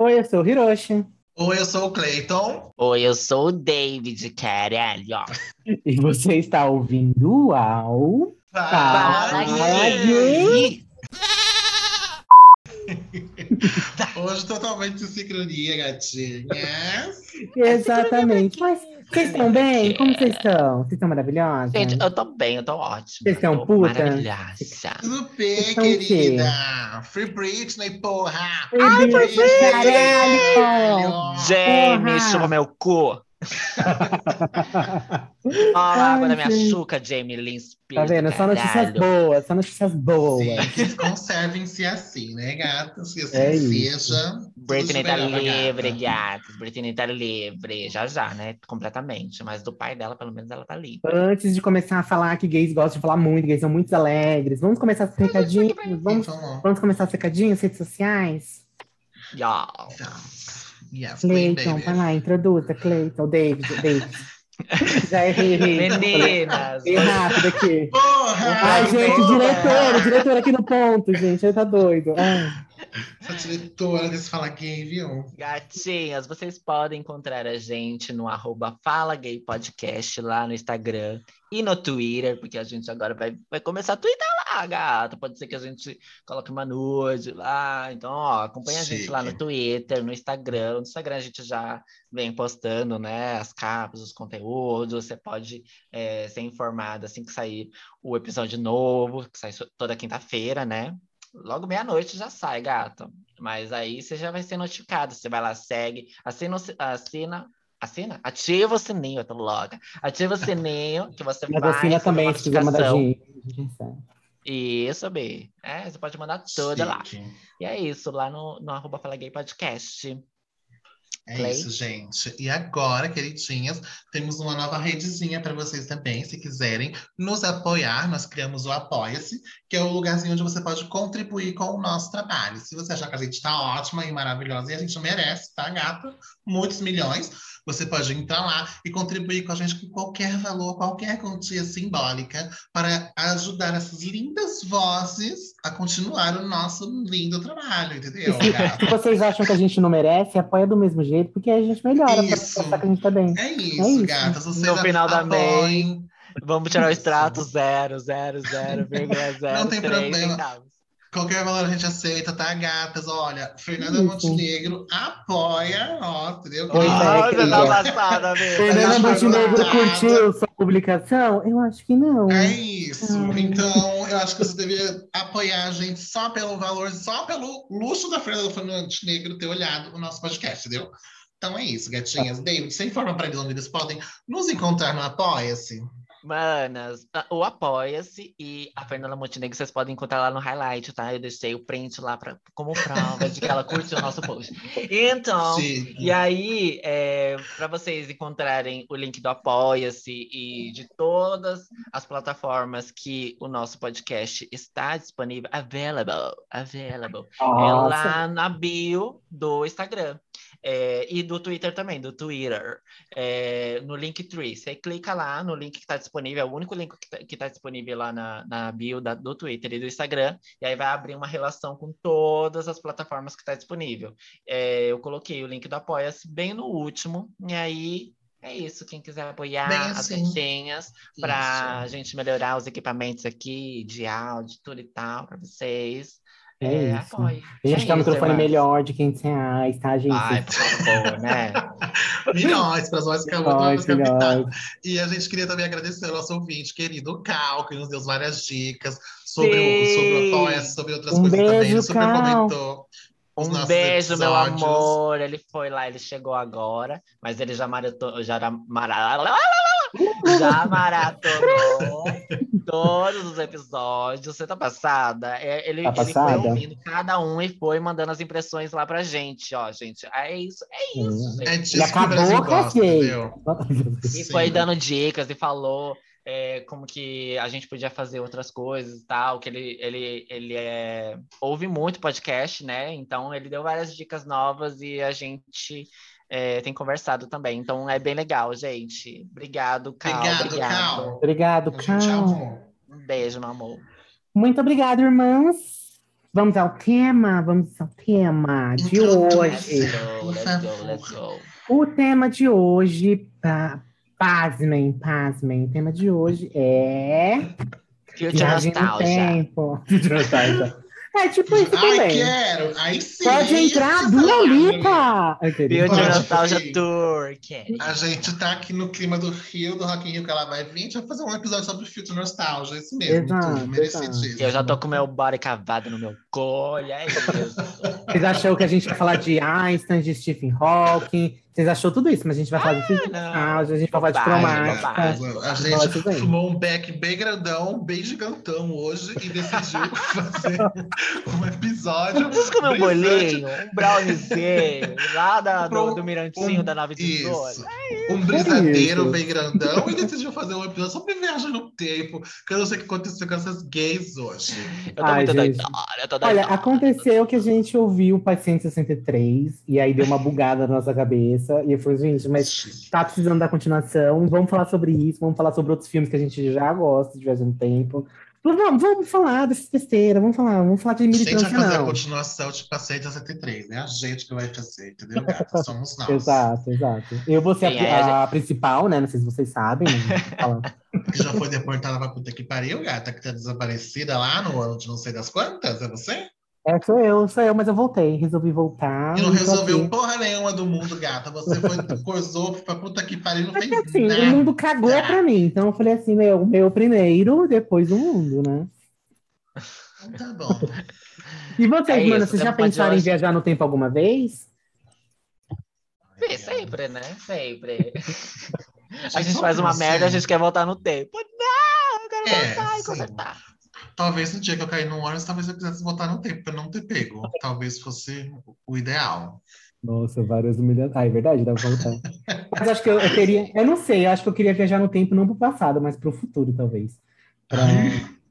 Oi, eu sou o Hiroshi. Oi, eu sou o Clayton. Oi, eu sou o David, caralho. E você está ouvindo ao. Fala, gay. Hoje totalmente em sincronia, gatinhas. Exatamente. Mas vocês estão bem? Como vocês estão? Vocês estão maravilhosas? Gente, eu tô bem, eu tô ótima. Vocês estão putas? Maravilhosa. Tudo bem, querida? Free Britney, porra! Ai, Britney, caralho! Jamie, chupa meu cu. Olha Ai, a água da minha açúcar, Jamie Lynn Tá vendo? Só notícias boas, só notícias boas. Sim, conservem-se assim, né, gatas? Que assim É isso. seja. Britney tá livre, gata. gatas. Britney tá livre. Já já, né? Completamente. Mas do pai dela, pelo menos, ela tá livre. Antes de começar a falar que gays gostam de falar muito, gays são muito alegres, vamos começar os recadinhos? Vamos, Então, vamos começar os recadinhos, redes sociais? Y'all. tá. Yes, Cleiton, vai lá, introduza, Cleiton, David, David. Já errei. Meninas, Errei rápido aqui. Porra! Ai, gente, porra. diretor, o diretor aqui no ponto, gente, ele tá doido. Ai. Essa diretora desse Fala Gay, viu? Gatinhas, vocês podem encontrar a gente no arroba Fala Gay Podcast lá no Instagram e no Twitter, porque a gente agora vai, vai começar a twittar lá, gata. Pode ser que a gente coloque uma nude lá. Então, ó, acompanha a gente lá no Chique. Twitter, no Instagram. No Instagram a gente já vem postando, né, as capas, os conteúdos. Você pode é, ser informado assim que sair o episódio novo, que sai toda quinta-feira, né? Logo meia-noite já sai, gato. Mas aí você já vai ser notificado. Você vai lá, segue, assina, assina, assina, ativa o sininho, eu tô louca. Ativa o sininho que você Mas vai assina também, se quiser mandar recebe. Isso, B. É, você pode mandar toda lá. Chique. E é isso, lá no, no arroba Fala Gay Podcast. É Clay? isso, gente. E agora, queridinhas, temos uma nova redezinha para vocês também. Se quiserem nos apoiar, nós criamos o Apoia-se, que é o lugarzinho onde você pode contribuir com o nosso trabalho. Se você achar que a gente está ótima e maravilhosa e a gente merece, tá, gata? Muitos milhões. Você pode entrar lá e contribuir com a gente com qualquer valor, qualquer quantia simbólica, para ajudar essas lindas vozes a continuar o nosso lindo trabalho, entendeu, Se, se vocês acham que a gente não merece, apoia do mesmo jeito, porque a gente melhora pra Isso. mostrar que a gente tá bem. É isso, isso. gatas. Vocês No final da apoiem. Vamos tirar o extrato zero, zero, zero, vírgula zero, Não tem três problema. centavos. Qualquer valor a gente aceita, tá, gatas? Olha, Fernanda Isso. Montenegro apoia nós, entendeu? Pois é, Ah, querida. tá passada, mesmo. Fernanda acho Montenegro curtiu sua publicação? Eu acho que não. É isso. Então, eu acho que você deveria apoiar a gente só pelo valor, só pelo luxo da Fernanda Montenegro ter olhado o nosso podcast, entendeu? Então é isso, gatinhas. David, você informa para eles onde eles podem nos encontrar no Apoia-se. Manas, a- o Apoia-se e a Fernanda Montenegro vocês podem encontrar lá no highlight, tá? Eu deixei o print lá pra, como prova de que ela curtiu o nosso post. Então, Chique. e aí, é, para vocês encontrarem o link do Apoia-se e de todas as plataformas que o nosso podcast está disponível, available, available, é Nossa. lá na bio do Instagram. É, e do Twitter também, do Twitter, é, no Linktree. Você clica lá no link que está disponível, é o único link que está disponível lá na, na bio da- do Twitter e do Instagram, e aí vai abrir uma relação com todas as plataformas que está disponível. É, eu coloquei o link do Apoia-se bem no último, e aí é isso. Quem quiser apoiar Bem as assim. gatinhas para a gente melhorar os equipamentos aqui, de áudio, tudo e tal, para vocês. É É, isso. A gente É quer um microfone melhor de 500 reais, tá, gente? Ai, por favor, né? Milhões para Milhões, capitadas. milhões. E a gente queria também agradecer ao nosso ouvinte querido, o Cal, que nos deu várias dicas sobre o, Sim. sobre o apoia sobre outras Um coisas também. beijo, Ele super Cal. comentou. Um beijo, meu episódios. amor. Ele foi lá, ele chegou agora, mas ele já maratonou, já mara- já maratonou todos os episódios. Você tá passada? É, ele, Tá ele foi passada? ouvindo cada um e foi mandando as impressões lá pra gente, ó, gente. É isso, é isso, gente. É disso E que acabou com gosta, as gays. entendeu? E Sim. foi dando dicas e falou é, como que a gente podia fazer outras coisas e tal, que ele, ele, ele é, ouve muito podcast, né? Então ele deu várias dicas novas e a gente é, tem conversado também. Então é bem legal, gente. Obrigado, Cal. Obrigado, obrigado. Cal. Obrigado, Cal. Um beijo, meu amor. Muito obrigada, irmãs. Vamos ao tema, vamos ao tema de hoje. Let's go, let's go, let's go. O tema de hoje, tá, pasmem, pasmem, o tema de hoje é Future viagem no Nostalgia. tempo. É tipo isso Ai, também. quero! Aí sim! Pode é entrar, que eu Dua? Lipa! Pode, Nostalgia porque- Tour. A gente tá aqui no clima do Rio, do Rock in Rio, que ela vai vir. A gente vai fazer um episódio sobre Future Nostalgia. Isso mesmo, Exato. Merecidíssimo. Eu já tô com meu body cavado no meu colho, é isso. Vocês achou que a gente ia falar de Einstein, de Stephen Hawking? Vocês achou tudo isso, mas a gente vai falar de Future não. Nostalgia, a gente vai falar de cromática. A gente fumou um beck bem grandão, bem gigantão hoje e decidiu fazer um episódio. Vamos comer um bolinho, um browniezinho, lá da, do, do Mirantinho Um- da nave de Isso. Zora. Um brisadeiro isso. bem grandão e decidiu fazer um episódio sobre viagem no tempo. Que eu não sei o que aconteceu com essas gays hoje. Eu tô Ai, muito gente. doidona, eu tô Olha, doidona. aconteceu que a gente ouviu o Paciente 63 e aí deu uma bugada na nossa cabeça. E eu falei, gente, mas tá precisando da continuação. Vamos falar sobre isso, vamos falar sobre outros filmes que a gente já gosta de Viagem no Tempo. Vamos, vamos falar dessas besteiras, vamos falar, vamos falar de A gente vai militância, fazer a não. continuação de Paciente 63, né? A gente que vai fazer, entendeu, gata? Somos nós. Exato, exato. Eu vou ser a, a a principal, né? Não sei se vocês sabem. Que já foi deportada pra puta que pariu, gata, que tá desaparecida lá no ano de não sei das quantas, é você? É, sou eu, sou eu, mas eu voltei, resolvi voltar. E não resolveu aqui. porra nenhuma do mundo, gata. Você foi, coisou pra puta que pariu, não fez assim, nada. o mundo cagou é pra mim, então eu falei assim, meu, meu primeiro, depois o mundo, né? Tá bom. E vocês, É mano, isso, vocês já pensaram em viajar no tempo alguma vez? Sim, sempre, né? Sempre. A Gente, faz uma merda, a gente quer voltar no tempo. Não, eu quero É, voltar e consertar. Talvez no dia que eu cair no ônibus, talvez eu quisesse voltar no tempo pra não ter pego. Talvez fosse o ideal. Nossa, várias humilhações. Ah, é verdade, dá pra voltar. mas acho que eu, eu teria. Eu não sei, eu acho que eu queria viajar no tempo, não pro passado, mas pro futuro, talvez. Pra-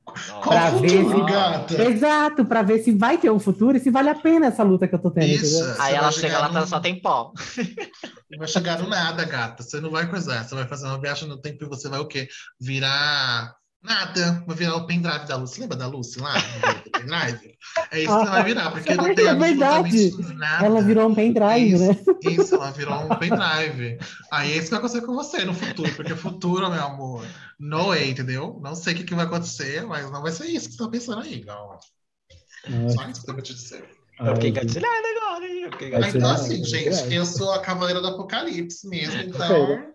Pra Qual ver futuro, se- gata? Exato, pra ver se vai ter um futuro e se vale a pena essa luta que eu tô tendo, Isso. Aí ela chega lá, tá- num- só tem pó. Não vai chegar no nada, gata. Você não vai coisar. Você vai fazer uma viagem no tempo e você vai o quê? Virar nada. Vai virar o pendrive da Lucy. Lembra da Lucy lá? do pendrive? É isso que você vai virar, porque não Ai, tem é verdade. absolutamente nada. Ela virou um pendrive, Isso. né? Isso, ela virou um pendrive. Aí é isso que vai acontecer com você no futuro, porque futuro, meu amor, no way, entendeu? Não sei o que, que vai acontecer, mas não vai ser isso que você tá pensando aí, gal. Só isso que eu pra te dizer. Eu fiquei gatilhada agora, hein? Então, assim, gente, eu sou a Cavaleira do Apocalipse mesmo, então.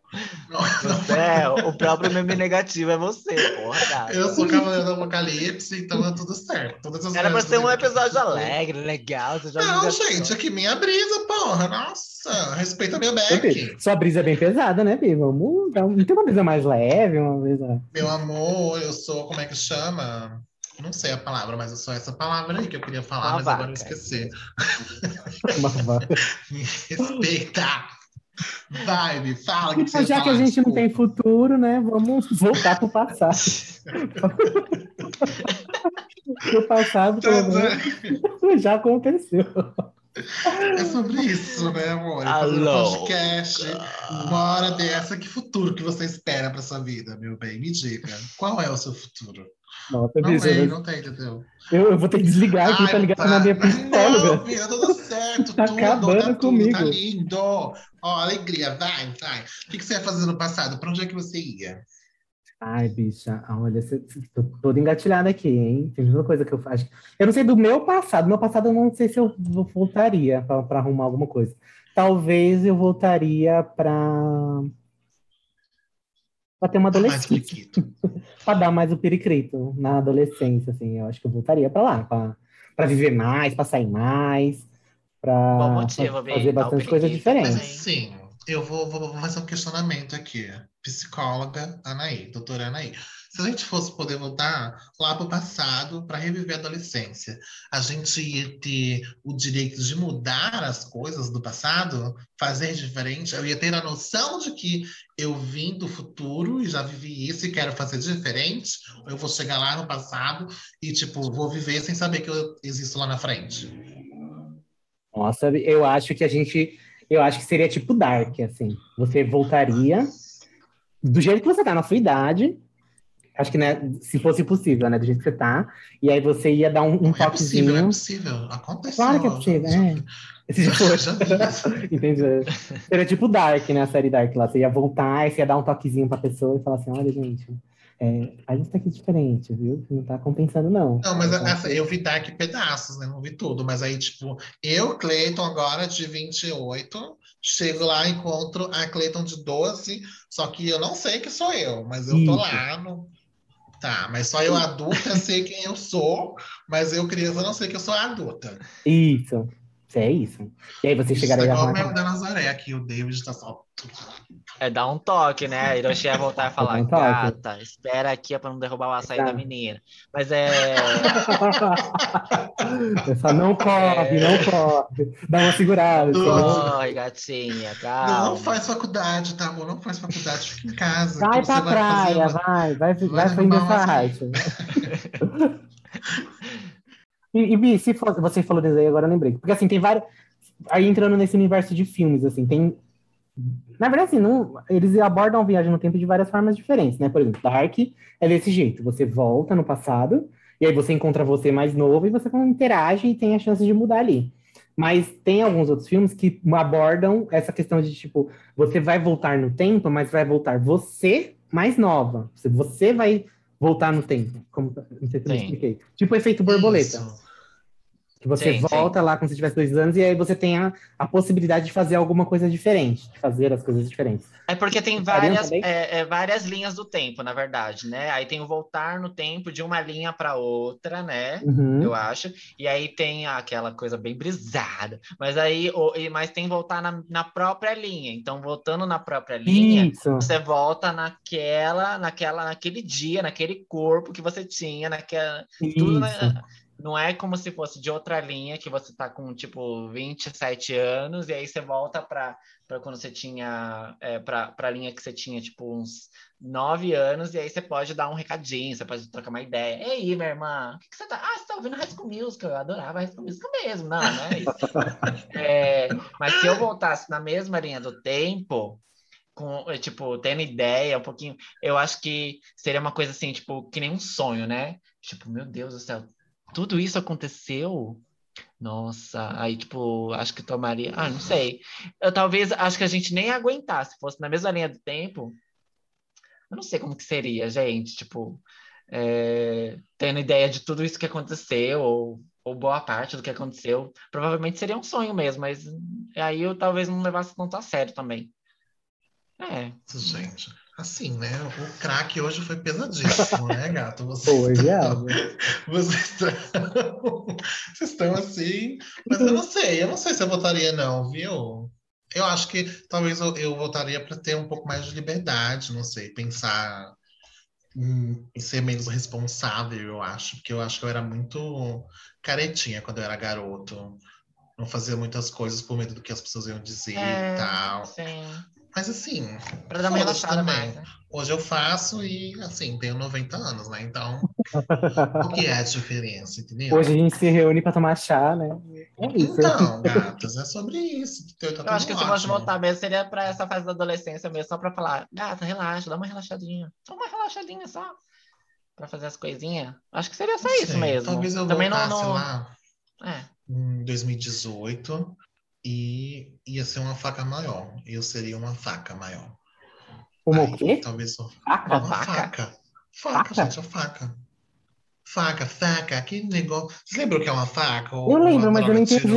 Você é, o próprio meme negativo é você, porra. Eu sou o Cavaleiro do Apocalipse, então é tudo certo. Todas as Era pra ser um que episódio alegre, legal. Você já Não, gente, aqui minha brisa, porra. Nossa, respeita meu back. Sua brisa é bem pesada, né, Bi? Vamos dar um... Não tem uma brisa mais leve, uma brisa. Meu amor, eu sou, como é que chama? Não sei a palavra, mas eu sou essa palavra aí que eu queria falar, Uma mas agora eu vaca. esqueci. Uma vaca. Me respeita. Vai, me fala que Então, você já que a gente não tem futuro, né? Vamos voltar pro passado. o passado, pelo menos, já aconteceu. É sobre isso, né, amor? Fazer um Alô. podcast. Uma hora dessa, que futuro que você espera pra sua vida, meu bem? Me diga. Qual é o seu futuro? Nossa, Não bicho, tem, eu, não tem, eu, eu vou ter que desligar aqui ligar pra tá. minha Não, psicóloga. filho, tudo certo, Tá tudo, acabando tá tudo, comigo. tá lindo. Ó, alegria, vai, vai. O que, que você ia fazer no passado? Pra onde é que você ia? Ai, bicha, olha, cê- tô toda engatilhada aqui, hein? Tem muita coisa que eu faço. Eu não sei do meu passado. Meu passado eu não sei se eu voltaria pra arrumar alguma coisa. Talvez eu voltaria pra pra ter uma Mais adolescência. periquito. Pra dar mais o pericrito na adolescência, assim. Eu acho que eu voltaria pra lá, pra pra viver mais, pra sair mais, Bi, fazer o bastante diferentes. mas- Sim, eu vou, vou, vou fazer um questionamento aqui. Psicóloga Anaí, doutora Anaí. Se a gente fosse poder voltar lá para o passado para reviver a adolescência, a gente ia ter o direito de mudar as coisas do passado, fazer diferente. Eu ia ter a noção de que eu vim do futuro e já vivi isso e quero fazer diferente. Ou eu vou chegar lá no passado e, tipo, vou viver sem saber que eu existo lá na frente. Nossa, eu acho que a gente. Eu acho que seria tipo Dark, assim. Você voltaria do jeito que você tá na sua idade, acho que né, se fosse possível, né, do jeito que você tá, e aí você ia dar um, um Não é possível, é toquezinho. possível. Aconteceu. Claro que é possível, é. Já vi isso. Entendi. Seria tipo Dark, né? A série Dark lá. Você ia voltar, você ia dar um toquezinho pra pessoa e falar assim: olha, gente, é, a gente tá aqui diferente, viu? Não tá compensando, não. Não, mas Então, essa, eu vi Dark pedaços, né? Não vi tudo. Mas aí, tipo, eu, Cleiton, agora de 28, chego lá, encontro a Cleiton de 12, só que eu não sei que sou eu, mas eu tô Isso. lá no. Tá, mas só eu adulta sei quem eu sou, mas eu criança não sei que eu sou adulta. Isso. É isso. E aí você Isso chegaria é a igual o meme da Nazaré aqui, o David tá só. É dar um toque, né? A Hiroshi ia voltar e falar, um toque. gata, espera aqui pra não derrubar o açaí Tá. da menina. Mas é. Só não corre, não corre. Dá uma segurada. Não. Corre, gatinha, Não calma. faz faculdade, tá bom? Não faz faculdade, fica em casa. Vai pra vai fazer praia, vai, vai, vai, vai aprender derrubar essa arte. E, e Bi, se for- você falou disso aí, agora eu lembrei. Porque assim, tem vários. Aí entrando nesse universo de filmes, assim, tem. Na verdade, assim, não, eles abordam a viagem no tempo de várias formas diferentes, né? Por exemplo, Dark é desse jeito: você volta no passado, e aí você encontra você mais novo e você interage e tem a chance de mudar ali. Mas tem alguns outros filmes que abordam essa questão de tipo, você vai voltar no tempo, mas vai voltar você mais nova. Você- Você vai voltar no tempo. Como, não sei se eu expliquei. Tipo efeito borboleta. Isso. Que você Sim, volta lá quando você tivesse dois anos e aí você tem a, a possibilidade de fazer alguma coisa diferente, de fazer as coisas diferentes. É porque tem várias, é, é, várias linhas do tempo, na verdade, né? Aí tem o voltar no tempo de uma linha para outra, né? Uhum. Eu acho. E aí tem aquela coisa bem brisada. Mas aí, o- e- mas tem voltar na, na própria linha. Então, voltando na própria linha, Isso. você volta naquela, naquela, naquele dia, naquele corpo que você tinha, naquela. Tudo, né? Não é como se fosse de outra linha, que você tá com, tipo, 27 anos, e aí você volta para quando você tinha, é, para a linha que você tinha, tipo, uns 9 anos, e aí você pode dar um recadinho, você pode trocar uma ideia. Ei, minha irmã, o que, que você tá... Ah, você tá ouvindo High School Musical, eu adorava High School Musical mesmo. Não, não é isso. É, mas se eu voltasse na mesma linha do tempo, com, é, tipo, tendo ideia, um pouquinho, eu acho que seria uma coisa assim, tipo, que nem um sonho, né? Tipo, meu Deus do céu, tudo isso aconteceu? Nossa, aí, tipo, acho que tomaria. Ah, não sei. Eu talvez, acho que a gente nem ia aguentar se fosse na mesma linha do tempo. Eu não sei como que seria, gente, tipo, é, tendo ideia de tudo isso que aconteceu, ou, ou boa parte do que aconteceu. Provavelmente seria um sonho mesmo, mas aí eu talvez não levasse tanto a sério também. É. Gente, assim, né? O craque hoje foi pesadíssimo, né, gato? Você Foi, viado. Vocês estão... Vocês estão assim. Mas eu não sei, eu não sei se eu votaria, não, viu? Eu acho que talvez eu, eu votaria para ter um pouco mais de liberdade, não sei, pensar em, em ser menos responsável, eu acho, porque eu acho que eu era muito caretinha quando eu era garoto. Não fazia muitas coisas por medo do que as pessoas iam dizer É, e tal. Sim. Mas assim, Pra dar uma relaxada também. mais, né? Hoje eu faço e, assim, tenho 90 anos, né? Então, o que é a diferença, entendeu? Hoje a gente se reúne pra tomar chá, né? É isso. Então, gatas, é sobre isso. Tá Eu acho que se fosse ótimo. voltar mesmo, seria pra essa fase da adolescência mesmo, só pra falar, gata, relaxa, dá uma relaxadinha. Só uma relaxadinha só. Pra fazer as coisinhas. Acho que seria só Não isso mesmo. Talvez eu Também não, voltasse não... lá É. em 2018 e ia ser uma faca maior. Eu seria uma faca maior. Uma Aí, o quê? Talvez Faca? uma faca? faca. Faca, Faca? gente, a faca. Faca, faca, que negócio. Você lembra o que é uma faca? Ou Eu lembro, mas eu não entendi.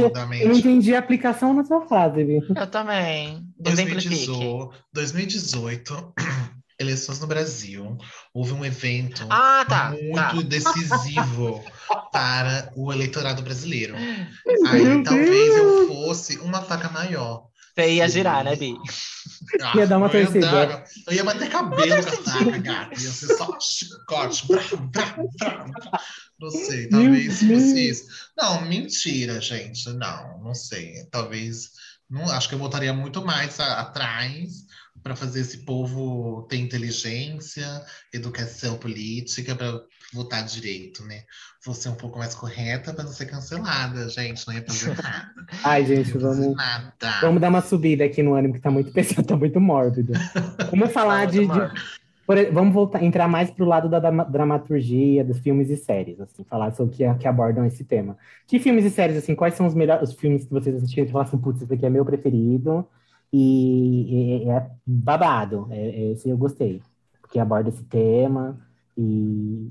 Eu não entendi a aplicação na sua frase, viu? Eu também. Exemplifique. 2018, 2018, eleições no Brasil, houve um evento Ah, tá. muito tá. decisivo para o eleitorado brasileiro. Meu Aí talvez Deus! eu fosse uma faca maior. Você ia girar, né, Bi? Ah, Ia dar uma eu ia torcida. dar- Eu ia bater cabelo com a faca, gata. Ia ser só chicote. Brá, brá, brá, brá. Não sei, talvez fosse isso. Não, mentira, gente. Não, não sei. Talvez. Não, acho que eu voltaria muito mais a- atrás para fazer esse povo ter inteligência, educação política, para votar direito, né? Vou ser um pouco mais correta para não ser cancelada, gente. Não ia fazer nada. Ai, gente, vamos, nada. vamos dar uma subida aqui no ânimo, que tá muito pesado, tá muito mórbido. Vamos falar de, de-. Por vamos voltar, entrar mais pro lado da dramaturgia dos filmes e séries, assim, falar sobre que, que abordam esse tema. Que filmes e séries, assim, quais são os melhores os filmes que vocês assistiram e falaram assim, putz, esse aqui é meu preferido e, e- é babado, é, é, esse eu gostei, porque aborda esse tema e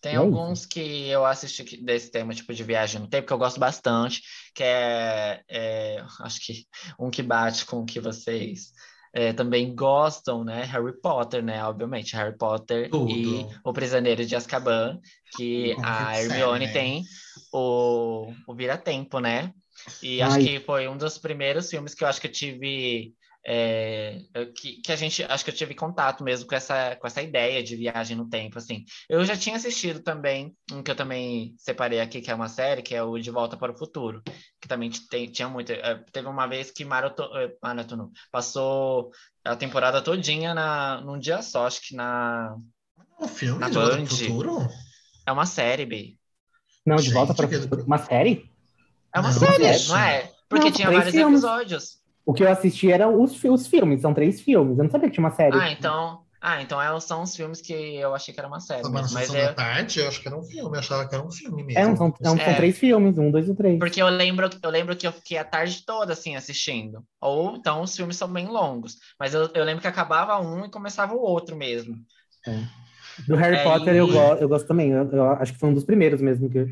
Tem É alguns que eu assisti desse tema, tipo, de viagem no tempo, que eu gosto bastante, que é, é, acho que um que bate com o que vocês é, também gostam, né? Harry Potter, né? Obviamente, Harry Potter Tudo. e O Prisioneiro de Azkaban, que Como a Hermione né? tem o, o Vira-Tempo, né? E acho Ai. que foi um dos primeiros filmes que eu acho que eu tive. é, que, que a gente acho que eu tive contato mesmo com essa, com essa ideia de viagem no tempo, assim. Eu já tinha assistido também, um que eu também separei aqui, que é uma série, que é o De Volta para o Futuro, que também tem, tinha muito. eh, Teve uma vez que maraton, eh, maratonou, passou a temporada todinha na, num dia só, acho que na. Um filme Na de Volta pro Band. Futuro? É uma série, B. não, de Gente, volta para que- uma série? É uma Não, série, gente. não é? Porque Não, tinha três vários filmes. episódios. O que eu assisti eram os, os filmes, são três filmes. Eu não sabia que tinha uma série. Ah, então. Ah, então é, são os filmes que eu achei que era uma série. Mas sessão é. da tarde, eu acho que era um filme. Eu achava que era um filme mesmo. É, são, É. três filmes, um, dois e três. Porque eu lembro, eu lembro que eu fiquei a tarde toda assim assistindo. Ou então os filmes são bem longos. Mas eu, eu lembro que acabava um e começava o outro mesmo. Do Harry É, Potter e- eu, go eu gosto também. Eu, eu acho que foi um dos primeiros mesmo. Que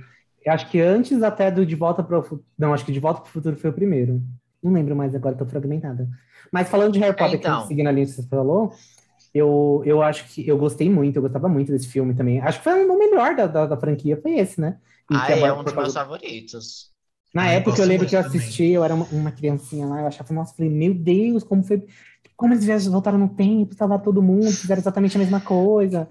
eu, eu acho que antes até do De Volta para o Futuro. Não, acho que De Volta para o Futuro foi o primeiro. Não lembro mais agora, tô fragmentada. Mas falando de Harry Potter, então. que seguindo a linha que você falou, eu, eu acho que eu gostei muito, eu gostava muito desse filme também. Acho que foi o melhor da, da, da franquia, foi esse, né? E Ah, que é um dos meus favoritos. Na Ah, eu época eu gosto lembro que eu muito também. assisti, eu era uma, uma criancinha lá, eu achava, nossa, falei, meu Deus, como foi. Como eles voltaram no tempo, estava todo mundo, fizeram exatamente a mesma coisa.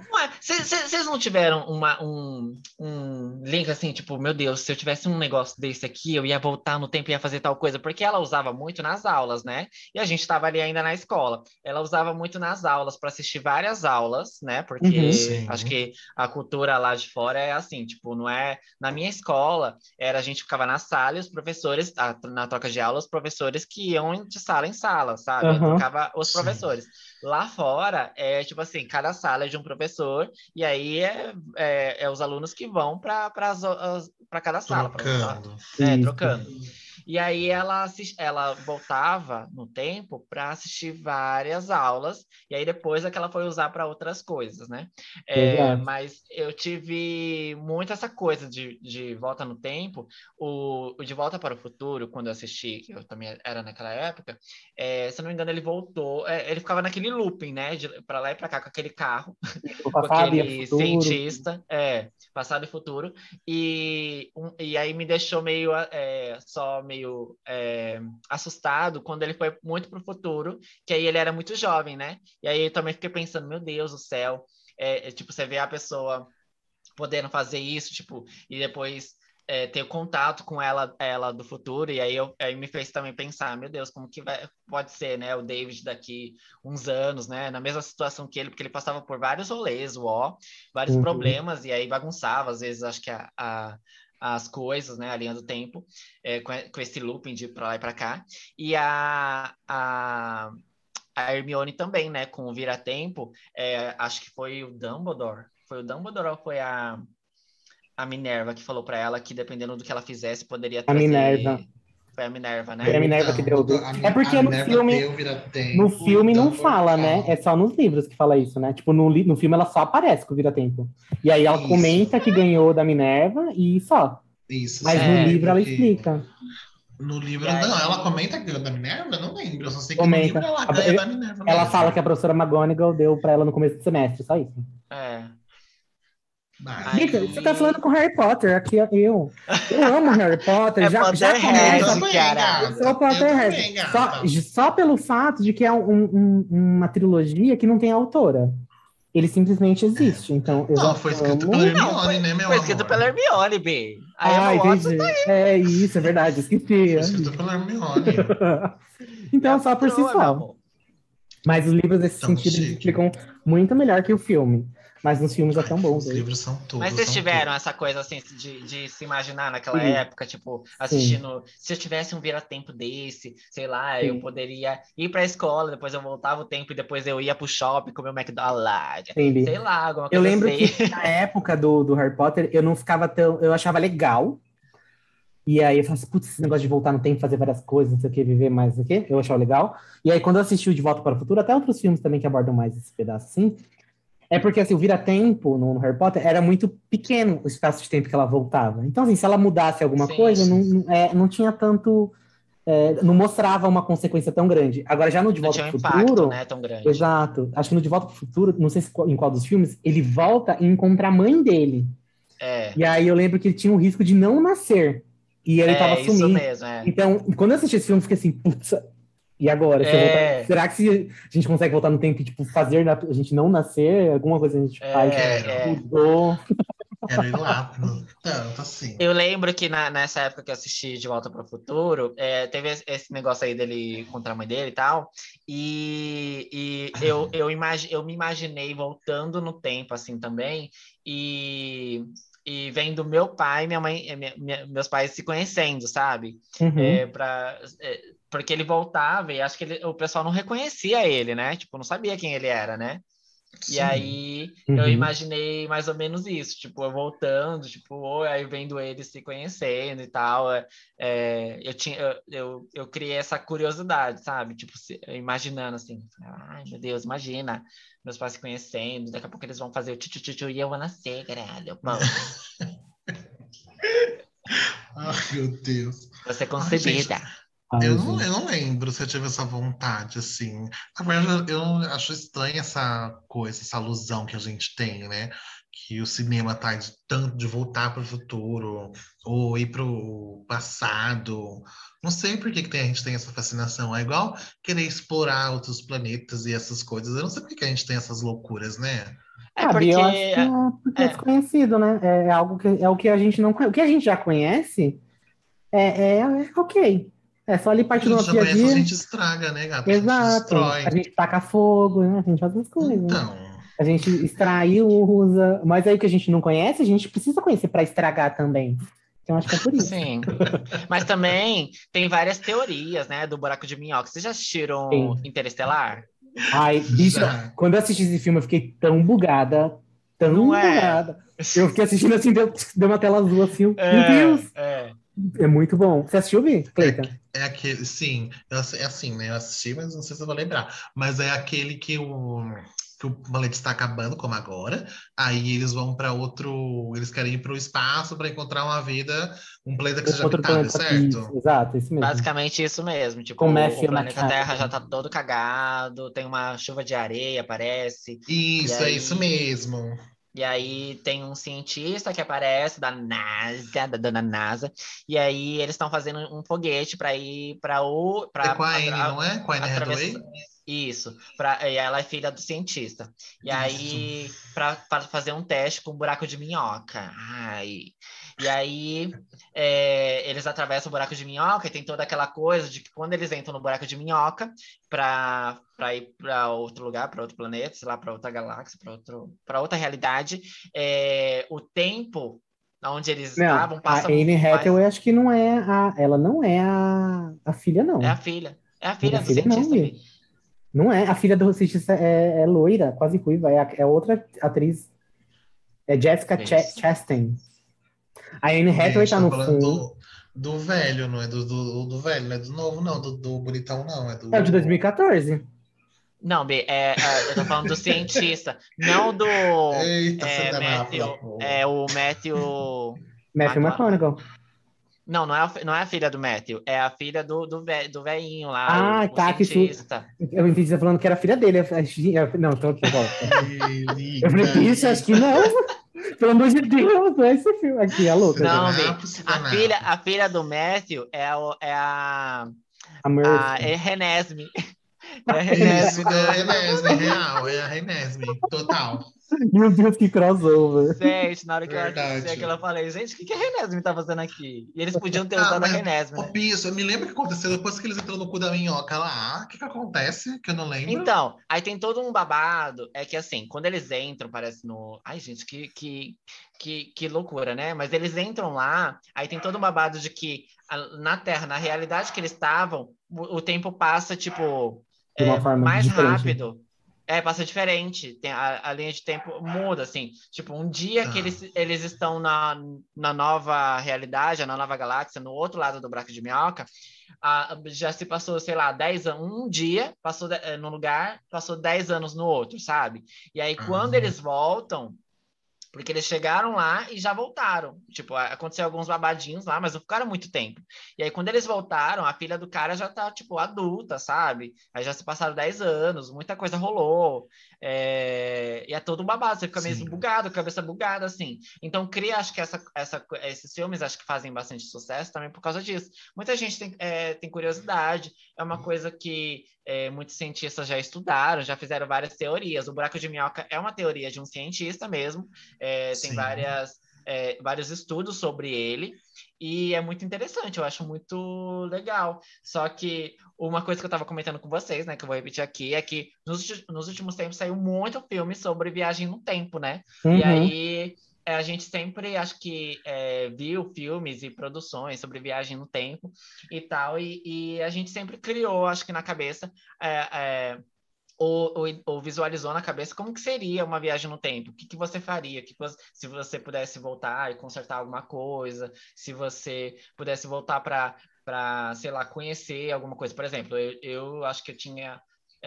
Vocês não tiveram uma, um, um link assim, tipo, meu Deus, se eu tivesse um negócio desse aqui, eu ia voltar no tempo e ia fazer tal coisa, porque ela usava muito nas aulas, né? E a gente estava ali ainda na escola. Ela usava muito nas aulas para assistir várias aulas, né? Porque Uhum. Sim. acho que a cultura lá de fora é assim, tipo, não é. Na minha escola, era a gente ficava na sala e os professores, a- na troca de aula, os professores que iam de sala em sala, sabe? Aham. Trocava os Sim. professores. Lá fora, é tipo assim, cada sala é de um professor, e aí é, é, é os alunos que vão para cada sala. pra. Trocando. É, Isso. trocando. E aí ela, assis- ela voltava no tempo para assistir várias aulas, e aí depois é que ela foi usar para outras coisas, né? É, mas eu tive muito essa coisa de, de volta no tempo. O, o De Volta para o Futuro, quando eu assisti, que eu também era naquela época, é, se não me engano, ele voltou, é, ele ficava naquele looping, né? Para lá e para cá com aquele carro O com aquele futuro. cientista, é, passado e futuro, e, um- e aí me deixou meio, é, só meio é, assustado quando ele foi muito pro futuro, que aí ele era muito jovem, né? E aí eu também fiquei pensando, meu Deus do céu, é, é, tipo, você vê a pessoa podendo fazer isso, tipo, e depois é, ter contato com ela, ela do futuro, e aí, eu, aí me fez também pensar, meu Deus, como que vai, pode ser, né, o David daqui uns anos, né, na mesma situação que ele, porque ele passava por vários rolês, o ó, vários Uhum. problemas, e aí bagunçava, às vezes, acho que a, a- as coisas, né, a linha do tempo, é, com, com esse looping de pra lá e pra cá, e a, a, a Hermione também, né, com o Vira-Tempo, é, acho que foi o Dumbledore, foi o Dumbledore ou foi a, a Minerva que falou pra ela que dependendo do que ela fizesse, poderia trazer... Minerva. Foi a Minerva, né? Foi a Minerva que deu- Então, É porque no filme- No filme não Dumbledore fala, né? É só nos livros que fala isso, né? Tipo, no, no filme ela só aparece com o Vira-Tempo. E aí ela Isso. comenta que ganhou da Minerva e só. Isso, Mas É, no livro ela explica. No livro, aí- não, ela comenta que ganhou da Minerva? Eu não lembro, eu só sei que Comenta. no livro ela A- ganha da Minerva Ela mesmo. fala que a professora McGonagall deu pra ela no começo do semestre, só isso. É. Gente, você tá falando com Harry Potter, aqui é eu. Eu amo Harry Potter, É já, já Potterhead, começa... Eu sou Potterhead. Só, só pelo fato de que é um- um- uma trilogia que não tem autora. Ele simplesmente existe. Então, eu Não, já foi escrito amo- pela Não, Hermione, foi, né, meu foi escrito amor? pela Hermione, B. Aí Ah, a Watson entendi. É isso, é verdade, esqueci. Foi escrito pela Hermione. então, só por si só. Mas os livros, nesse Tão sentido, chique. explicam muito melhor que o filme. Mas nos filmes é tão bom. Os velho. livros são tudo. Mas vocês tiveram tudo. essa coisa assim de, de se imaginar naquela Sim. época, tipo, assistindo. Se eu tivesse um vira-tempo desse, sei lá, eu Sim. poderia ir pra escola, depois eu voltava o tempo e depois eu ia pro shopping comer o McDonald's. Entendi. Sei lá, alguma Eu coisa lembro assim. que na época do, do Harry Potter, eu não ficava tão. Eu achava legal. E aí eu falava assim, putz, esse negócio de voltar no tempo, fazer várias coisas, não sei o que, viver mais, não sei o que, eu achava legal. E aí, quando eu assisti o De Volta para o Futuro, até outros filmes também que abordam mais esse pedaço assim, é porque assim, o vira-tempo no, no Harry Potter era muito pequeno o espaço de tempo que ela voltava. Então, assim, se ela mudasse alguma Sim, coisa, sim. não, não, é, não tinha tanto. é, não mostrava uma consequência tão grande. Agora, já no De Volta um para o Futuro. né, tão grande. Exato. Acho que no De Volta para o Futuro, não sei se em qual dos filmes, ele volta e encontra a mãe dele. É, E aí eu lembro que ele tinha o risco de não nascer. E ele é tava isso sumindo. mesmo, é. Então, quando eu assisti esse filme, eu fiquei assim, putz, e agora? É. voltar- será que se a gente consegue voltar no tempo e, tipo, fazer na- a gente não nascer? Alguma coisa a gente É, faz? é. Mudou. Quero ir lá. no- Tanto assim. Eu lembro que na- nessa época que eu assisti De Volta para o Futuro, é, teve esse, esse negócio aí dele contra a mãe dele e tal, e, e eu, eu, imagi eu me imaginei voltando no tempo assim também, e, e vendo meu pai e minha mãe, eh, minha- minha- meus pais se conhecendo, sabe? Uhum. É, pra, é, porque ele voltava e acho que ele- o pessoal não reconhecia ele, né? Tipo, não sabia quem ele era, né? E Sim. aí Uhum. eu imaginei mais ou menos isso, tipo, eu voltando, tipo, aí vendo eles se conhecendo e tal. é, é, eu, tinha, eu, eu, eu criei essa curiosidade, sabe? Tipo, imaginando assim, ai meu Deus, imagina, meus pais se conhecendo, daqui a pouco eles vão fazer o tchu e eu vou nascer, caralho. Ai, meu Deus. ser Ai, concebida. Ai, Eu não, eu não lembro se eu tive essa vontade, assim. Na verdade, eu acho estranha essa coisa, essa alusão que a gente tem, né? Que o cinema tá de tanto de voltar para o futuro ou ir para o passado. Não sei por que, que tem- a gente tem essa fascinação. É igual querer explorar outros planetas e essas coisas. Eu não sei por que que a gente tem essas loucuras, né? É porque. Bia, eu acho que é porque é, é. desconhecido, né? É, é algo que é o que a gente não conhece. O que a gente já conhece é, é, é ok. É só ali A partir do gente nosso já dia a conhece, a gente estraga, né, gata? A gente Exato. destrói. A gente taca fogo, né? A gente faz as coisas. Então, A gente extraiu, usa. Mas aí o que a gente não conhece, a gente precisa conhecer para estragar também. Então acho que é por isso. Sim. Mas também tem várias teorias, né, do buraco de minhoca. Vocês já assistiram Sim. Interestelar? Ai, bicho, Já. quando eu assisti esse filme, eu fiquei tão bugada. Tão Não é? bugada. Eu fiquei assistindo assim, deu, deu uma tela azul assim. Meu É, Deus! é. É muito bom. Você assistiu, Vi? Cleiton? É aquele, sim, eu é assim, né? Eu assisti, mas não sei se eu vou lembrar. Mas é aquele que o, que o planeta está acabando, como agora. Aí eles vão para outro. Eles querem ir para o espaço para encontrar uma vida, um planeta que seja habitável, planeta. certo? Isso, exato, isso mesmo. Basicamente isso mesmo. Tipo, Com o Matthew planeta McConaughey. Terra já tá todo cagado, tem uma chuva de areia, parece. Isso, é isso mesmo. E aí tem um cientista que aparece da NASA, da dona NASA, e aí eles estão fazendo um foguete para ir para o para É com a Anne, não é? Com a Anne Hathaway? Isso, pra, e ela é filha do cientista. E aí, para fazer um teste com um buraco de minhoca. Ai. E aí, é, eles atravessam o buraco de minhoca e tem toda aquela coisa de que quando eles entram no buraco de minhoca para ir para outro lugar, para outro planeta, sei lá, para outra galáxia, para outra realidade, é, o tempo onde eles Não, estavam a passa Anne mais- Hathaway acho que não é a. Ela não é a, a filha, não. É a filha. É a filha é a do filha, não, cientista. Vi. Não é. A filha do cientista é, é loira, quase ruiva. É, a- é outra atriz. É Jessica Ch. Chastain. A Anne Hathaway Gente, tá no fundo. do, do velho, não é do, do, do velho, não é do novo, não, do, do bonitão, não. É do. É o de 2014. Não, B, é, é, eu tô falando do cientista, não do. Eita, É, tá Matthew, é o Matthew. Matthew McConaughey. Não, não é, a, não é a filha do Matthew, é a filha do, do, ve, do velhinho lá. Ah, o, tá, o que cientista. Eu entendi você falando que era filha dele. Eu Não, tô aqui, volta. Eu falei, isso, acho que não. Pelo amor de Deus, não é esse filme. Aqui, a louca. Não, Não, B, a filha, a filha do Matthew é, o, é a, A a é Renesme. É a Renesme, Isso, é a Renesme, real, é a Renesme, total. Meu Deus, que crossover. Gente, na hora que Verdade. eu disse aquilo, eu falei, gente, o que, que a Renesme tá fazendo aqui? E eles podiam ter Ah, usado a Renesme, Ô, né? Piso, eu me lembro o que aconteceu depois que eles entraram no cu da minhoca lá. O que que acontece? Que eu não lembro. Então, aí tem todo um babado, é que assim, quando eles entram, parece no. Ai, gente, que, que, que, que loucura, né? Mas eles entram lá, aí tem todo um babado de que na Terra, na realidade que eles estavam, o, o tempo passa, tipo, De uma é, forma mais diferente. rápido. É, passa diferente. Tem a, a linha de tempo muda, assim. Tipo, um dia que Ah. eles, eles estão na, na nova realidade, na nova galáxia, no outro lado do buraco de minhoca, a- já se passou, sei lá, 10 anos. Um dia passou de- eh, no lugar, passou 10 anos no outro, sabe? E aí, quando Ah. eles voltam, porque eles chegaram lá e já voltaram. Tipo, aconteceu alguns babadinhos lá, mas não ficaram muito tempo. E aí, quando eles voltaram, a filha do cara já tá, tipo, adulta, sabe? Aí já se passaram 10 anos, muita coisa rolou. É, E é todo um babado, você fica Sim. mesmo bugado, cabeça bugada, assim. Então, cria, acho que essa, essa, esses filmes acho que fazem bastante sucesso também por causa disso. Muita gente tem, é, tem curiosidade, é uma coisa que é, muitos cientistas já estudaram, já fizeram várias teorias. O buraco de minhoca é uma teoria de um cientista mesmo, é, tem várias, é, vários estudos sobre ele, e é muito interessante, eu acho muito legal. Só que uma coisa que eu estava comentando com vocês, né, que eu vou repetir aqui, é que nos, nos últimos tempos saiu muito filme sobre viagem no tempo, né? E Uhum. aí é, a gente sempre acho que é, viu filmes e produções sobre viagem no tempo e tal, e, e a gente sempre criou, acho que na cabeça, é, é, ou, ou- ou visualizou na cabeça como que seria uma viagem no tempo, o que, que você faria, que você- se você pudesse voltar e consertar alguma coisa, se você pudesse voltar para para, sei lá, conhecer alguma coisa. Por exemplo, eu, eu acho que eu tinha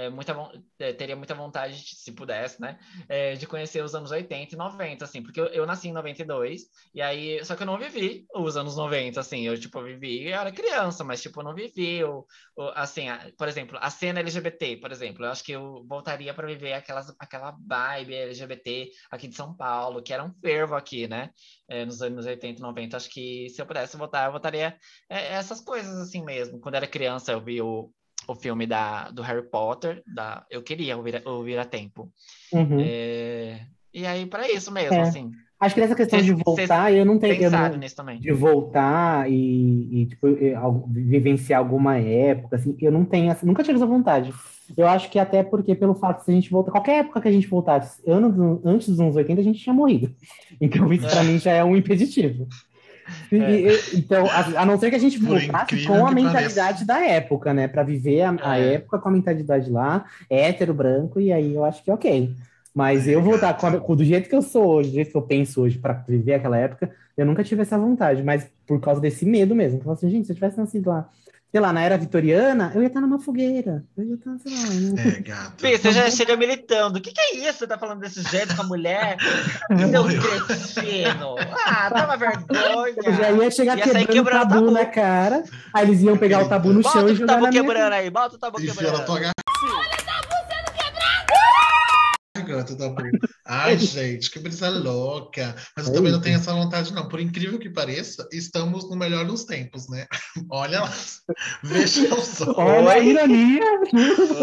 é, muita, é, teria muita vontade, de- se pudesse, né, é, de conhecer os anos 80 e 90, assim, porque eu, eu nasci em 92, e aí, só que eu não vivi os anos 90, assim, eu, tipo, eu vivi, eu era criança, mas, tipo, eu não vivi, o, o- assim, a- por exemplo, a cena LGBT, por exemplo, eu acho que eu voltaria para viver aquelas, aquela vibe LGBT aqui de São Paulo, que era um fervo aqui, né, é, nos anos 80 e 90, acho que se eu pudesse votar, eu votaria é, essas coisas assim mesmo. Quando era criança, eu vi o, o filme da, do Harry Potter, da, eu queria ouvir, ouvir a tempo. Uhum. É, e aí, para isso mesmo, É. assim, Acho que nessa questão Cês- de voltar, eu não tenho. eu pensado não- nisso também. de voltar e, e, tipo, eu- vivenciar alguma época, assim, eu não tenho, assim, nunca tive essa vontade. Eu acho que até porque, pelo fato de se a gente voltar, qualquer época que a gente voltasse, anos, antes dos anos 80, a gente tinha morrido. Então, isso pra É. mim já é um impeditivo. É. então, a, a não ser que a gente voltasse com a mentalidade da época, né? Pra viver a, a É. época com a mentalidade lá, hétero, branco, e aí eu acho que ok. Mas eu voltar com a- com- do jeito que eu sou hoje, do jeito que eu penso hoje, pra viver aquela época, eu nunca tive essa vontade, mas por causa desse medo mesmo. Que eu falo assim, gente, se eu tivesse nascido lá, sei lá, na era vitoriana, eu ia estar numa fogueira. Eu ia estar, sei lá. É, gato. Fih, você já chega militando. O que, que é isso? Você tá falando desse jeito com a mulher? Seu Morreu. cretino. Ah, toma vergonha. Eu já ia chegar Ia quebrando o quebrando tabu, tabu. na cara, aí eles iam pegar o tabu no chão Bota e o jogar tabu na minha quebrando aí, bota o tabu Enfia na quebrando. tua garganta. Ai, gente, que brisa louca. Mas eu É também não tenho essa vontade, não. Por incrível que pareça, estamos no melhor dos tempos, né? Olha lá. Vejam só. Olha a ironia!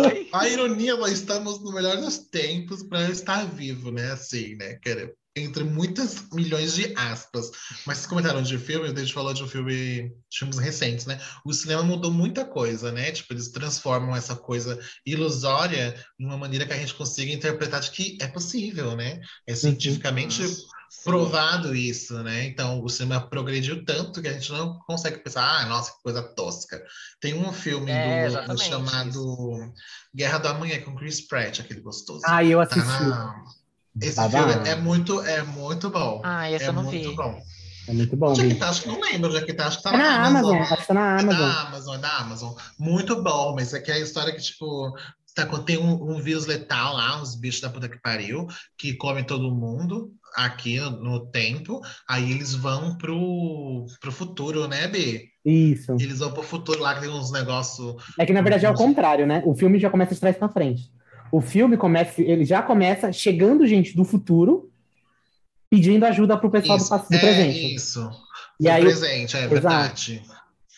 Oi? A ironia, nós estamos no melhor dos tempos para estar vivo, né? Assim, né? Quer- Entre muitas milhões de aspas. Mas vocês comentaram de filme, a gente falou de um filme, de filmes recentes, né? O cinema mudou muita coisa, né? Tipo, eles transformam essa coisa ilusória de uma maneira que a gente consiga interpretar de que é possível, né? É cientificamente Sim. provado isso, né? Então, o cinema progrediu tanto que a gente não consegue pensar, ah, nossa, que coisa tosca. Tem um filme É, do, chamado Guerra do Amanhã com Chris Pratt, aquele gostoso. Ah, eu Tá assisti. na- Esse Babá. filme é muito, é muito bom. Ah, esse é eu não muito vi. bom. É muito bom, Onde é que tá? Acho que não lembro onde é que tá. Acho que tá É na Amazon, acho que tá na É Amazon. da Amazon, é da Amazon. Muito bom, mas é que é a história que, tipo, tá, tem um, um vírus letal lá, uns bichos da puta que pariu, que comem todo mundo aqui no, no tempo. Aí eles vão pro, pro futuro, né, B? Isso. Eles vão pro futuro lá, que tem uns negócios. É que na verdade é o contrário, né? O filme já começa de trás pra frente. O filme começa, ele já começa chegando gente do futuro pedindo ajuda pro pessoal do, Isso, pass- do é presente. isso. E Do aí, presente, é Exato.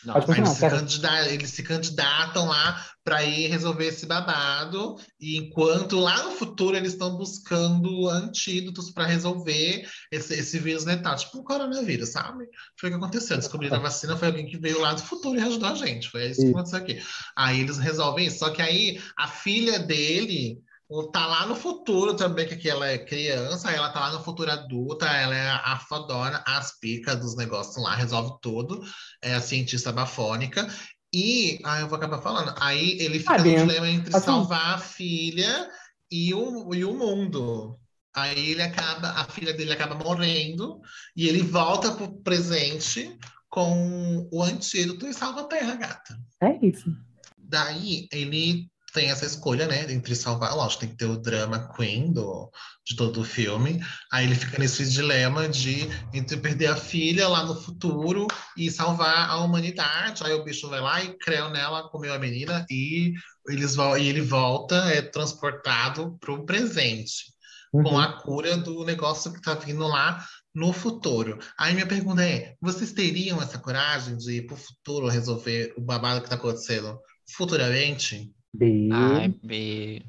Não, continuar, eles, se eles se candidatam lá para ir resolver esse babado, e enquanto lá no futuro eles estão buscando antídotos para resolver esse, esse vírus letal, tipo o coronavírus, sabe? Foi o que aconteceu. Descobrir a vacina foi alguém que veio lá do futuro e ajudou a gente. Foi isso que aconteceu aqui. Aí eles resolvem isso. Só que aí a filha dele tá lá no futuro também, que aqui ela é criança, ela tá lá no futuro adulta, ela é a fodona, as picas dos negócios lá, resolve tudo, é a cientista bafônica. E, ah, eu vou acabar falando. Aí ele fica Ah, no dilema entre falar. salvar a filha e o, e o mundo. Aí ele acaba, a filha dele acaba morrendo e ele volta pro presente com o antídoto e salva a Terra, gata. É isso. Daí ele tem essa escolha, né, entre salvar, lógico, tem que ter o drama queen do, de todo o filme. Aí ele fica nesse dilema de entre perder a filha lá no futuro e salvar a humanidade. Aí o bicho vai lá e creu nela, comeu a menina e, eles, e ele volta, é transportado para o presente com Uhum. a cura do negócio que tá vindo lá no futuro. Aí minha pergunta é: vocês teriam essa coragem de ir pro futuro resolver o babado que tá acontecendo futuramente? B. Ai, B.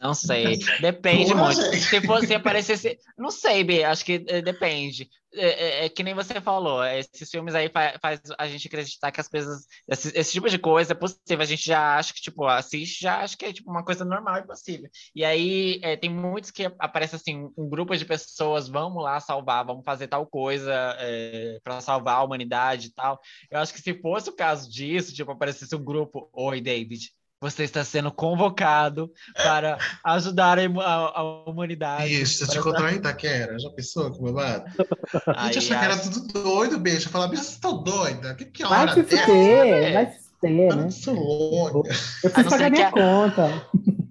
Não sei. Depende Porra, muito. gente. Se fosse aparecesse. Não sei, B. Acho que eh, depende. É, é- é que nem você falou. Esses filmes aí fa- faz a gente acreditar que as coisas. Esse, esse tipo de coisa é possível. A gente já acha que, tipo, assiste, já acha que é tipo uma coisa normal e possível. E aí eh, tem muitos que aparece assim, um grupo de pessoas, vamos lá salvar, vamos fazer tal coisa para salvar a humanidade e tal. Eu acho que se fosse o caso disso, tipo, aparecesse um grupo, oi, David. Você está sendo convocado para ajudar a, a- a humanidade. Isso, você te para- encontrou aí, Taquera? Já pensou que babado? A Aí gente achou que era tudo doido, bicho. Eu falava, bicho, vocês estão doida? Que, que Vai hora se dessa? fuder, vai se fuder, Eu né? não sou louca. Eu A preciso não pagar ser minha que conta.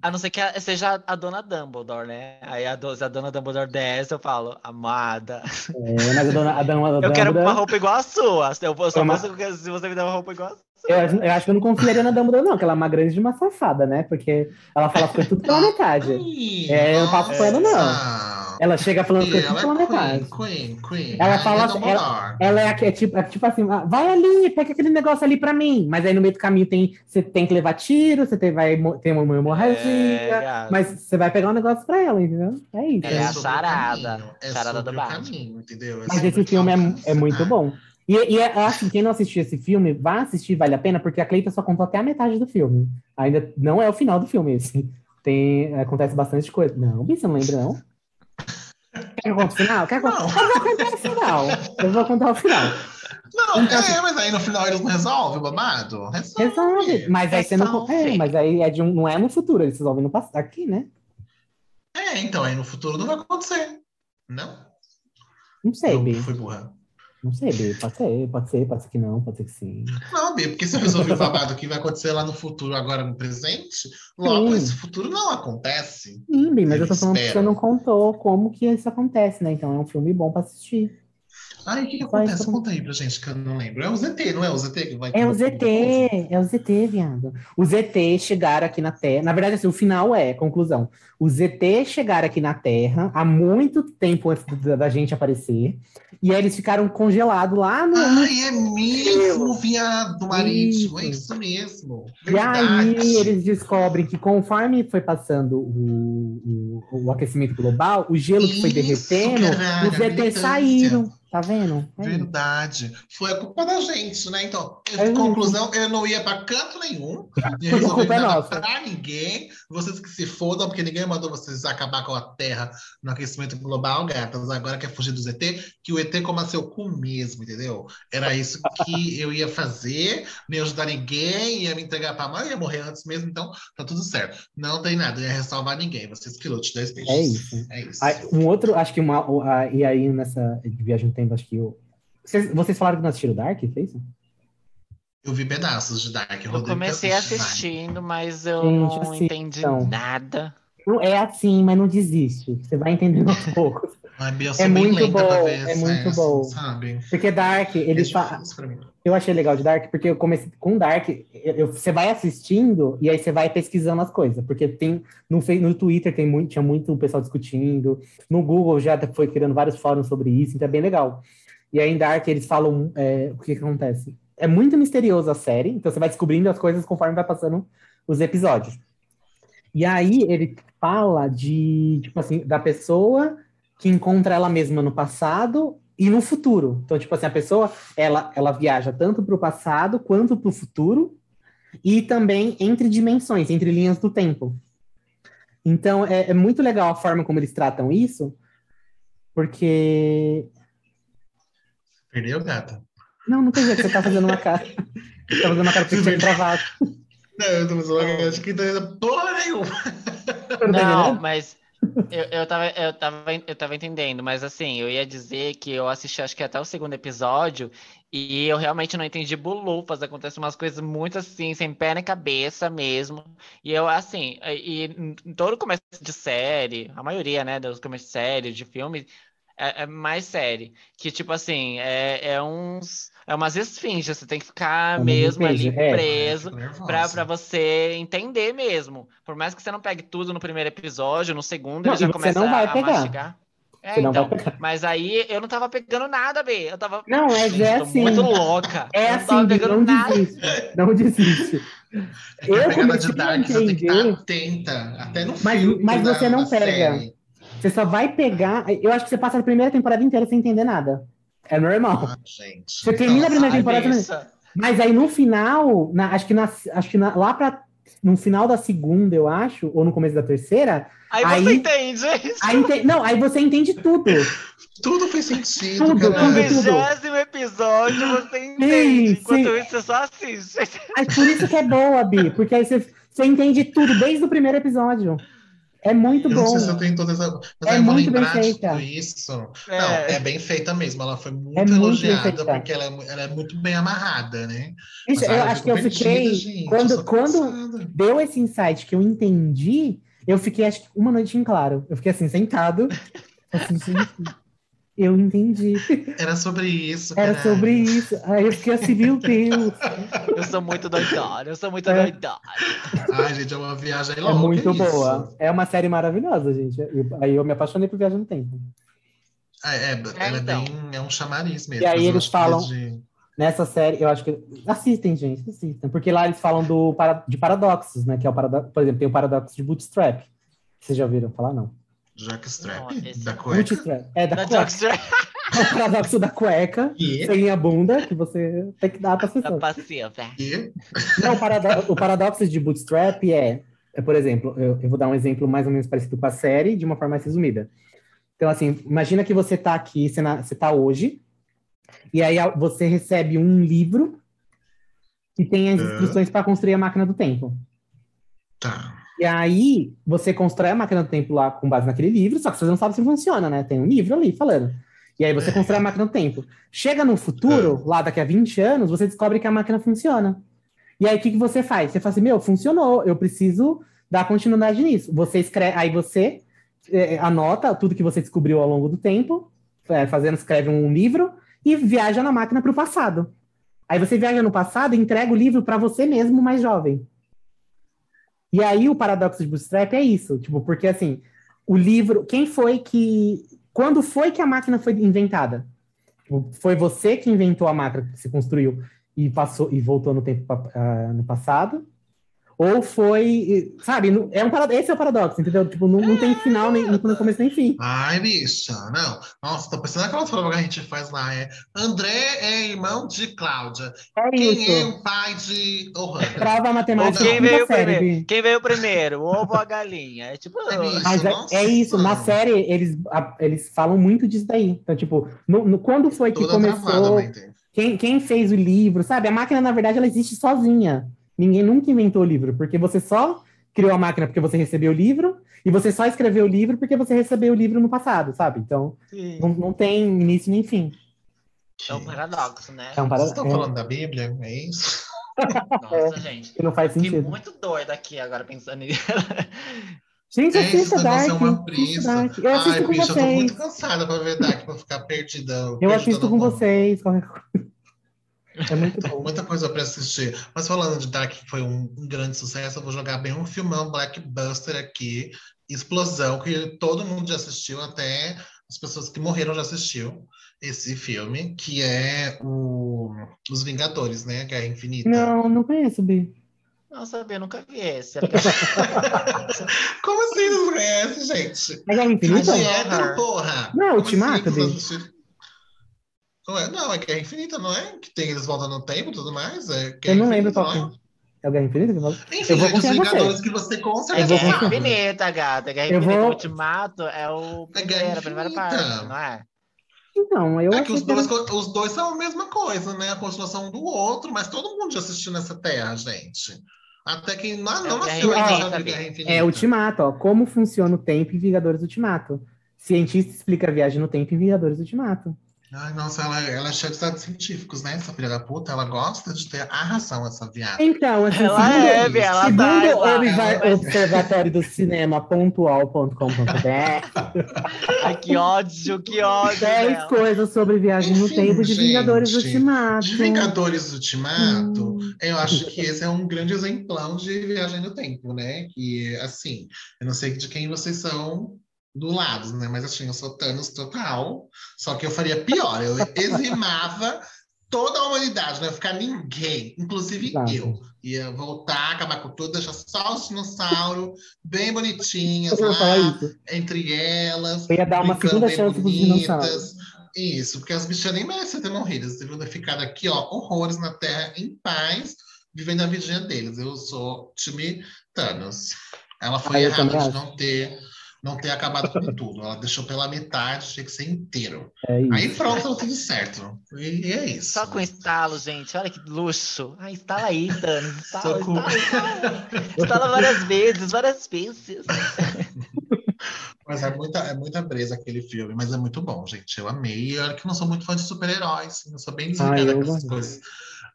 A não ser que a- seja a dona Dumbledore, né? Aí a, do- se a dona Dumbledore desce, eu falo, amada. É, mas a dona, a dona, a Eu quero Dumbledore- uma roupa igual a sua. Eu, só Uma- posso se você me der uma roupa igual a sua. Eu, acho- eu acho que eu não confiaria na Dumbledore, não, que ela é uma grande de uma safada, né? Porque ela fala as coisas tudo pela metade. Ai, É, eu não passo com ela, não. Ela chega falando E tudo ela é queen, queen, queen. Ela fala- Dumbledore. Ela é, aqui- é tipo, é tipo assim, ah, vai ali, pega aquele negócio ali pra mim. Mas aí no meio do caminho tem, você tem que levar tiro, você tem, vai, tem uma hemorragia. É, mas você vai pegar um negócio pra ela, entendeu? É isso. É a o charada. caminho, É sobre do entendeu? É Mas esse filme é, é muito bom. E, e é- eu acho que quem não assistiu esse filme, vai assistir, vale a pena, porque a Cleita só contou até a metade do filme. Ainda não é o final do filme esse. Tem, acontece bastante coisa. Não, Bi, você não lembra, não? Quer conte o final? Quer que eu... Não. eu vou contar o final. Eu vou contar o final. Não, Então, assim- é, mas aí no final eles não resolvem o babado? Resolve. Resolve. Mas aí você não. É, Resolve. mas aí é de um, não é no futuro, eles resolvem no passado. Aqui, né? É, então aí no futuro não vai acontecer. Não? Não sei, Eu Bi. fui burra. Não sei, Bi. Pode ser, pode ser, pode ser que não, pode ser que sim. Não, Bia, porque se eu resolver o babado que vai acontecer lá no futuro, agora no presente, logo Sim. esse futuro não acontece. Sim, Bi, mas eu tô falando que você não contou como que isso acontece, né? Então é um filme bom pra assistir. Ai, o que, que acontece? Conta aí pra gente que eu não lembro. É o ZT, não é o ZT que vai É o ZT, é o ZT, viado. Os ZT chegaram aqui na Terra. Na verdade, assim, o final é, conclusão. Os ZT chegaram aqui na Terra há muito tempo antes da, gente aparecer. E aí eles ficaram congelados lá no. Ai, é mesmo, viado marítimo. É Isso. isso mesmo. E aí Verdade. eles descobrem que conforme foi passando o, o, o aquecimento global, o gelo que foi Isso, derretendo, caralho, os ZT saíram. Tá vendo? É isso. Verdade. Foi a culpa da gente, né? Então, É isso. conclusão, eu não ia pra canto nenhum. Não é nada pra ninguém. Vocês que se fodam, porque ninguém mandou vocês acabar com a Terra no aquecimento global, gatas. Agora quer fugir do ET, que o ET coma seu cu mesmo, entendeu? Era isso que eu ia fazer, não ia ajudar ninguém, ia me entregar pra mãe, ia morrer antes mesmo, então tá tudo certo. Não tem nada, ia ressalvar ninguém. Vocês que lutem, dois beijos. É isso. É isso. Um outro, acho que uma. e aí nessa viagem tempo, acho que eu. Vocês, vocês falaram que não assistiram Dark? Foi isso? Eu vi pedaços de Dark. Eu Rodrigo comecei assistindo, mas eu Gente, não assistam. entendi nada. Não É assim, mas não desiste. Você vai entendendo aos poucos. Eu É bem muito lenta pra bom, ver é essa- muito essa, bom. Sabe? Porque Dark, ele É fa... eu achei legal de Dark, porque eu comecei com Dark, você vai assistindo e aí você vai pesquisando as coisas. Porque tem no, no Twitter tem muito, tinha muito pessoal discutindo, no Google já foi criando vários fóruns sobre isso, então é bem legal. E aí em Dark eles falam é, o que, que acontece. é muito misterioso a série, então você vai descobrindo as coisas conforme vai passando os episódios. E aí ele fala de, tipo assim, da pessoa que encontra ela mesma no passado e no futuro. Então, tipo assim, a pessoa, ela, ela viaja tanto para o passado quanto para o futuro e também entre dimensões, entre linhas do tempo. Então, é, é muito legal a forma como eles tratam isso, porque... Perdeu, gata? Não, não perdi, você tá fazendo uma cara. Você tá fazendo uma cara que você tinha travado. Não, eu tô fazendo uma cara, acho que não é porra nenhuma. Não, mas eu, eu, tava, eu, tava, eu tava entendendo, mas assim, eu ia dizer que eu assisti acho que até o segundo episódio e eu realmente não entendi bulufas, acontecem umas coisas muito assim, sem pé nem cabeça mesmo. E eu, assim, e, em todo começo de série, a maioria, né, dos começos de série, de filme, é, é mais série. Que, tipo assim, é, é uns. É umas esfinges, você tem que ficar É uma mesmo ali é. preso Fico nervosa. pra, pra você entender mesmo. Por mais que você não pegue tudo no primeiro episódio, no segundo Não, ele já você começa não vai a, a pegar. mastigar. É, Você não vai então. pegar. Mas aí eu não tava pegando nada, B. Eu tava. Não, é, Gente, é assim. muito louca. É eu não assim, tava Bi, pegando não nada. desiste. Não desiste. É Eu comecei a Dark, você tem que entender. estar atenta. Até no Mas- filme. mas da- você não pega. série. Você só vai pegar. Eu acho que você passa a primeira temporada inteira sem entender nada. É normal. Ah, gente. Você termina a primeira temporada. Bessa. Mas aí no final, na- acho que, na, acho que na- lá pra. No final da segunda, eu acho, ou no começo da terceira, Aí, Aí- você entende. aí ente- não, aí você entende tudo. Tudo fez sentido, Tudo, No tudo, tudo. vigésimo episódio você entende. Enquanto sim. isso, você só assiste. Mas por isso que é boa, Bi, porque aí você, você entende tudo desde o primeiro episódio. É muito Eu não bom. sei se eu tenho toda essa. Mas É aí eu vou muito bem lembrar de feita. tudo isso. É. Não, é bem feita mesmo. Ela foi muito É muito bem elogiada, feita. porque ela é, ela é muito bem amarrada, né? Gente, Mas, eu acho que eu fiquei. gente, eu quando sou quando cansada. deu esse insight que eu entendi, eu fiquei acho que uma noite em claro. Eu fiquei assim, sentado. Assim, gente, eu entendi. Era sobre isso. Era caralho. sobre isso. Aí eu fiquei assim, meu Deus. Eu sou muito doidona, eu sou muito É. doidona. Ai, gente, é uma viagem É louca. muito isso. boa. É uma série maravilhosa, gente. Eu- aí eu me apaixonei por Viagem no Tempo. É, é, ela é então. bem. É um chamariz mesmo. E aí eles falam- de- Nessa série, eu acho que. Assistem, gente, assistem. Porque lá eles falam do, de paradoxos, né? Que é o paradoxo. Por exemplo, tem o paradoxo de Bootstrap. Vocês já ouviram falar? Não. Jockstrap, esse da não. cueca. Bootstrap. É da Da cueca. É o paradoxo da cueca. E, Sem a bunda, que você tem que dar pra passiva. e Não, o, parado- o paradoxo de Bootstrap é, é, por exemplo, eu, eu vou dar um exemplo mais ou menos parecido com a série, de uma forma mais resumida. Então, assim, imagina que você tá aqui, você, na- você tá hoje, e aí a- você recebe um livro que tem as instruções para construir a máquina do tempo. tá. E aí você constrói a máquina do tempo lá com base naquele livro, só que você não sabe se funciona, né? Tem um livro ali falando. E aí você constrói a máquina do tempo. Chega no futuro, lá daqui a 20 anos, você descobre que a máquina funciona. E aí o que, que você faz? Você fala assim, meu, funcionou, eu preciso dar continuidade nisso. Você escreve, aí você é, anota tudo que você descobriu ao longo do tempo, é, fazendo, escreve um livro e viaja na máquina para o passado. Aí você viaja no passado e entrega o livro para você mesmo, mais jovem. E aí o paradoxo de Bootstrap é isso, tipo, porque assim, o livro, quem foi que, quando foi que a máquina foi inventada? Tipo, Foi você que inventou a máquina que se construiu e passou e voltou no tempo ah, no passado? Ou foi, sabe, é um parado- esse é o paradoxo, entendeu? Tipo, não, não tem final nem no começo nem fim. Ai, bicha, não. Nossa, tô pensando naquela prova que a gente faz lá. É André é irmão de Cláudia. É Quem é isso. o pai de Ohana? Prova matemática Quem veio série. Quem veio primeiro? O ovo ou a galinha? É tipo. É isso. Mas é, é isso, na série eles, a- eles falam muito disso daí. Então, tipo, no, no- quando foi que Toda começou, quem, quem fez o livro, sabe? A máquina, na verdade, ela existe sozinha. Ninguém nunca inventou o livro, porque você só criou a máquina porque você recebeu o livro, e você só escreveu o livro porque você recebeu o livro no passado, sabe? Então, não, não tem início nem fim. É um paradoxo, né? É um Vocês paradoxo. estão falando da Bíblia? É isso? Nossa, gente. que não faz Fiquei sentido. muito doida aqui agora pensando nisso. Gente, É, assista negócio Dark. é uma. Dark. Eu assisto Ai, com bicha, eu tô vocês. muito cansada pra ver Dark, pra ficar perdida. Eu perdida assisto com mundo. vocês. qualquer coisa. É muito Tem bom. muita coisa pra assistir. Mas falando de Dark, que foi um, grande sucesso, eu vou jogar bem um filmão Blackbuster aqui. Explosão, que todo mundo já assistiu, até as pessoas que morreram já assistiu esse filme, que é o Os Vingadores, né? Guerra Infinita. Não, não conheço, Bi. Não sabia, nunca vi esse. Como assim não conhece, gente? É Guerra Infinita? de hétero, porra! Não, Como Ultimato, assim, Bi. Não é, não, é Guerra Infinita, não é? Que tem eles voltam no tempo e tudo mais. É Eu não lembro qual não que é. É o Guerra Infinita que? Enfim, Eu vou os confiar em você. Vingadores que você com certeza vou Guerra. Infinita, gata. Guerra Eu Infinita vou- Ultimato é o É primeiro, a primeira parte, não é? Então, eu É que os que dois, os dois são a mesma coisa, né? A continuação um do outro, mas todo mundo já assistiu nessa terra, gente. Até quem não, É não o Guerra nasceu ainda já viu. Guerra Infinita. É Ultimato, ó. Como funciona o tempo em Vingadores Ultimato. Cientista explica a viagem no tempo em Vingadores Ultimato. Ai, nossa, ela, ela é cheia de dados científicos, né? Essa filha da puta, ela gosta de ter a razão, essa viada. Então, assim, Ela segundo, é, ela segundo tá. o ela- ela- Observatório do Cinema pontual.com.br, Ai, que ódio, que ódio. 10 dela. coisas sobre viagem no Enfim, tempo de gente, Vingadores Ultimato. De Vingadores Ultimato, Hum. eu acho que esse é um grande exemplão de viagem no tempo, né? Que, assim, eu não sei de quem vocês são do lado, né? Mas assim, eu sou Thanos total, só que eu faria pior, eu eximava toda a humanidade, não ia ficar ninguém, inclusive Exato. eu. Ia voltar, acabar com tudo, deixar só os dinossauros bem bonitinhas lá, entre elas. Eu ia dar uma segunda chance pros dinossauros. Isso, porque as bichas nem merecem ter morrido. Eles deviam ter ficado aqui, ó, horrores na Terra, em paz, vivendo a vidinha deles. Eu sou time Thanos. Ela foi Ah, errada de não ter, não ter acabado com tudo. Ela deixou pela metade, tinha que ser inteiro. É. Aí pronto, deu tudo certo. E, e é isso. Só com estalo, gente. Olha que luxo. Ah, instala aí, Thanos. Instala, instala, instala. Instala várias vezes, várias vezes. Mas é muita, é muita brisa aquele filme, mas é muito bom, gente. Eu amei. E olha que eu não sou muito fã de super-heróis, eu sou bem Ah, desligada eu com essas coisas.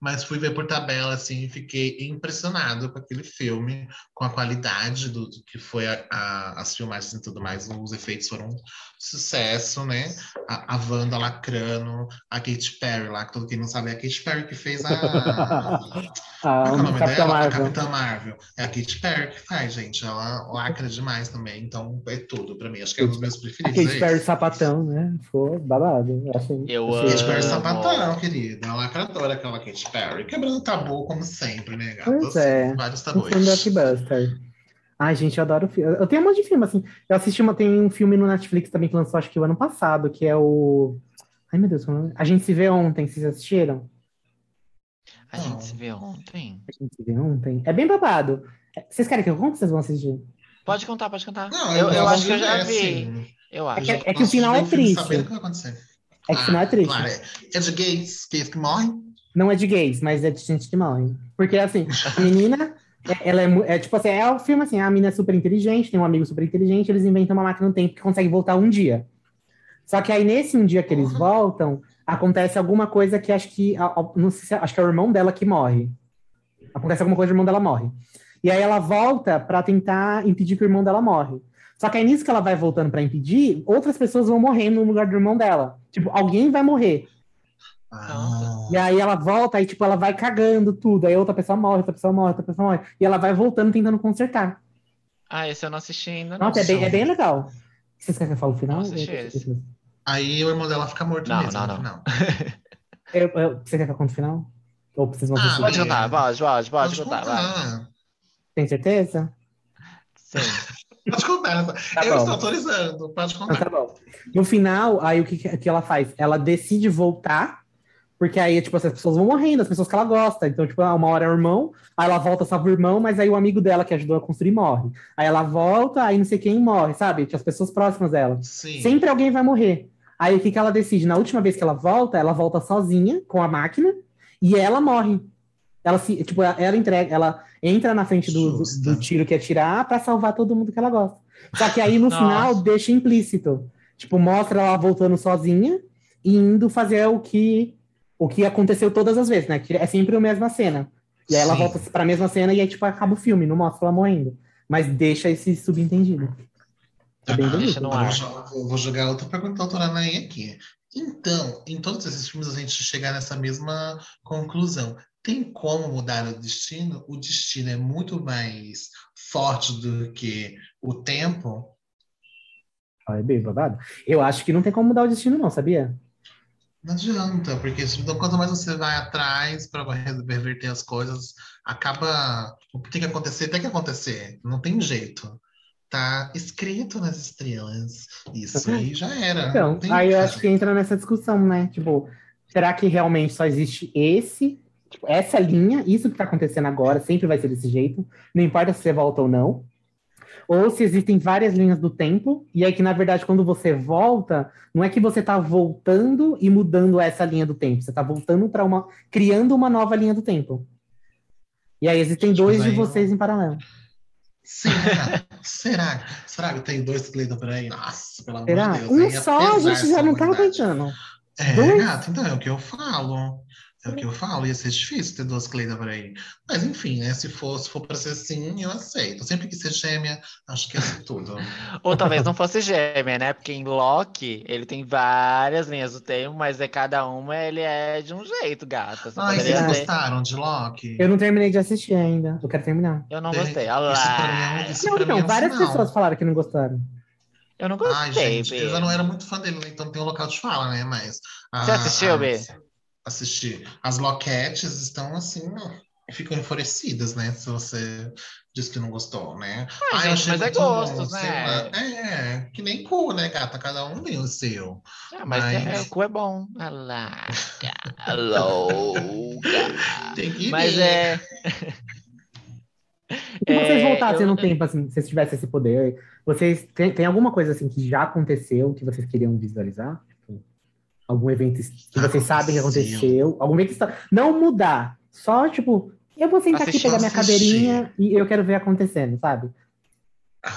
Mas fui ver por tabela, assim, e fiquei impressionado com aquele filme, com a qualidade do, do que foi a- a- as filmagens e tudo mais. Os efeitos foram um sucesso, né? A, a Wanda lacrando, a Katy Perry lá, que todo quem não sabe é a Katy Perry que fez a. Ah, Qual é o nome Capitão dela? A Marvel. Capitã Marvel. É a Katy Perry que faz, gente. Ela lacra demais também. Então é tudo pra mim. Acho que é um dos meus A preferidos. Katy é Perry sapatão, né? Ficou babado. Eu achei, Eu achei- Katy Perry amo. sapatão, querida. A lacradora, aquela Katy Perry. Quebrando tabu, como sempre, né, gatas? Pois é. Vários Um tabus. blockbuster. Ai, gente, eu adoro filme. Eu tenho um monte de filme, assim. Eu assisti uma, tem um filme no Netflix também que lançou, acho que o ano passado, que é o. Ai, meu Deus, como é? A gente se vê ontem, vocês assistiram? A gente se vê ontem. A gente se vê ontem. É bem babado. É, Vocês querem que eu conte? Vocês vão assistir? Pode contar, pode contar. Não, eu, eu gosto acho que eu já ver, vi. assim. Eu É acho. que, é que o final é triste. Sabendo o que vai acontecer. É que o final é triste. Claro, é, é de gays, gays que morrem. Não é de gays, mas é de gente que morre. Porque, assim, a menina, é- ela é, é tipo assim, é o filme assim, a menina é super inteligente, tem um amigo super inteligente, eles inventam uma máquina no tempo que consegue voltar um dia. Só que aí, nesse um dia que eles voltam, acontece alguma coisa que acho que, não sei se, acho que é o irmão dela que morre. Acontece alguma coisa, o irmão dela morre. E aí ela volta pra tentar impedir que o irmão dela morre. Só que aí nisso que ela vai voltando pra impedir, outras pessoas vão morrer no lugar do irmão dela. Tipo, alguém vai morrer. Ah, E aí ela volta, aí tipo, ela vai cagando tudo. Aí outra pessoa morre, outra pessoa morre, outra pessoa morre. E ela vai voltando, tentando consertar. Ah, esse eu não assisti ainda, não. Nossa, é bem, é bem legal. Vocês querem que eu fale o final? Nossa, achei esse. Aí o irmão dela fica morto Não, mesmo não, no não. final. Eu, eu, você quer que eu conte o final? Ou vocês vão Ah? Pode contar, pode, pode, pode contar. Tem certeza? Sim. Pode contar. Tá eu bom. estou autorizando. Pode Então contar. tá bom. No final, aí o que que ela faz? Ela decide voltar, porque aí, tipo, assim, as pessoas vão morrendo, as pessoas que ela gosta. Então, tipo, uma hora é o irmão, aí ela volta, salva o irmão, mas aí o amigo dela que ajudou a construir morre. Aí ela volta, aí não sei quem morre, sabe? Tipo, As pessoas próximas dela. Sim. Sempre alguém vai morrer. Aí o que, que ela decide? Na última vez que ela volta, ela volta sozinha com a máquina e ela morre. Ela se, tipo, ela, entrega, ela entra na frente do, do, do tiro que ia tirar pra salvar todo mundo que ela gosta. Só que aí no final deixa implícito. Tipo, mostra ela voltando sozinha e indo fazer o que o que aconteceu todas as vezes, né? Que é sempre a mesma cena. E aí ela Sim. volta pra mesma cena e aí, tipo, acaba o filme, não mostra ela morrendo. Mas deixa esse subentendido. É bem Ah, bonito. deixa no Eu ar. eu vou jogar outra pergunta da doutora Anaí aqui. Então, em todos esses filmes a gente chegar nessa mesma conclusão. Tem como mudar o destino? O destino é muito mais forte do que o tempo? Ah, é bem babado. Eu acho que não tem como mudar o destino, não, sabia? Não adianta, porque então, quanto mais você vai atrás para reverter as coisas, acaba. O que tem que acontecer, tem que acontecer. Não tem jeito. Tá escrito nas estrelas. Isso aí já era. Então, aí eu acho que entra nessa discussão, né? Tipo, será que realmente só existe esse, tipo, essa linha, isso que tá acontecendo agora, sempre vai ser desse jeito, não importa se você volta ou não? Ou se existem várias linhas do tempo, e aí que, na verdade, quando você volta, não é que você está voltando e mudando essa linha do tempo, você está voltando para uma. criando uma nova linha do tempo. E aí existem Gente, dois de vocês em paralelo. Será? Será? Será que tem dois Cleiton por aí? Nossa, pelo amor Será? de Deus. Um só a gente já não tá aguentando. É, dois? gato, então é o que eu falo. É o que eu falo, ia ser difícil ter duas Cleidas por aí. Mas enfim, né? Se for, se for para ser sim, eu aceito. Sempre que ser gêmea, acho que é tudo. Ou talvez não fosse gêmea, né? Porque em Loki ele tem várias linhas do tempo, mas é cada uma ele é de um jeito, gata. Você ah, vocês ter... gostaram de Loki? Eu não terminei de assistir ainda. Eu quero terminar. Eu não gostei. Olha lá. Isso isso não, não, é um várias sinal. pessoas falaram que não gostaram. Eu não gostei, Ai, gente, Eu já não era muito fã dele, então tem um local de fala, né? Mas. Você ah, assistiu, B? Assistir. As loquetes estão assim, ficam enfurecidas, né? Se você diz que não gostou, né? Ah, gente, mas é gosto, né? É, que nem cu, né, gata? Cada um tem o seu. Ah, mas, mas... É, o cu é bom. Louca, louca. Tem que mas é... E se vocês é, voltassem eu... no tempo, assim, se vocês tivessem esse poder, vocês tem alguma coisa assim que já aconteceu que vocês queriam visualizar? Algum evento que vocês sabem que aconteceu, algum evento que não mudar, só tipo, eu vou sentar aqui pegar minha cadeirinha e eu quero ver acontecendo, sabe? Ai,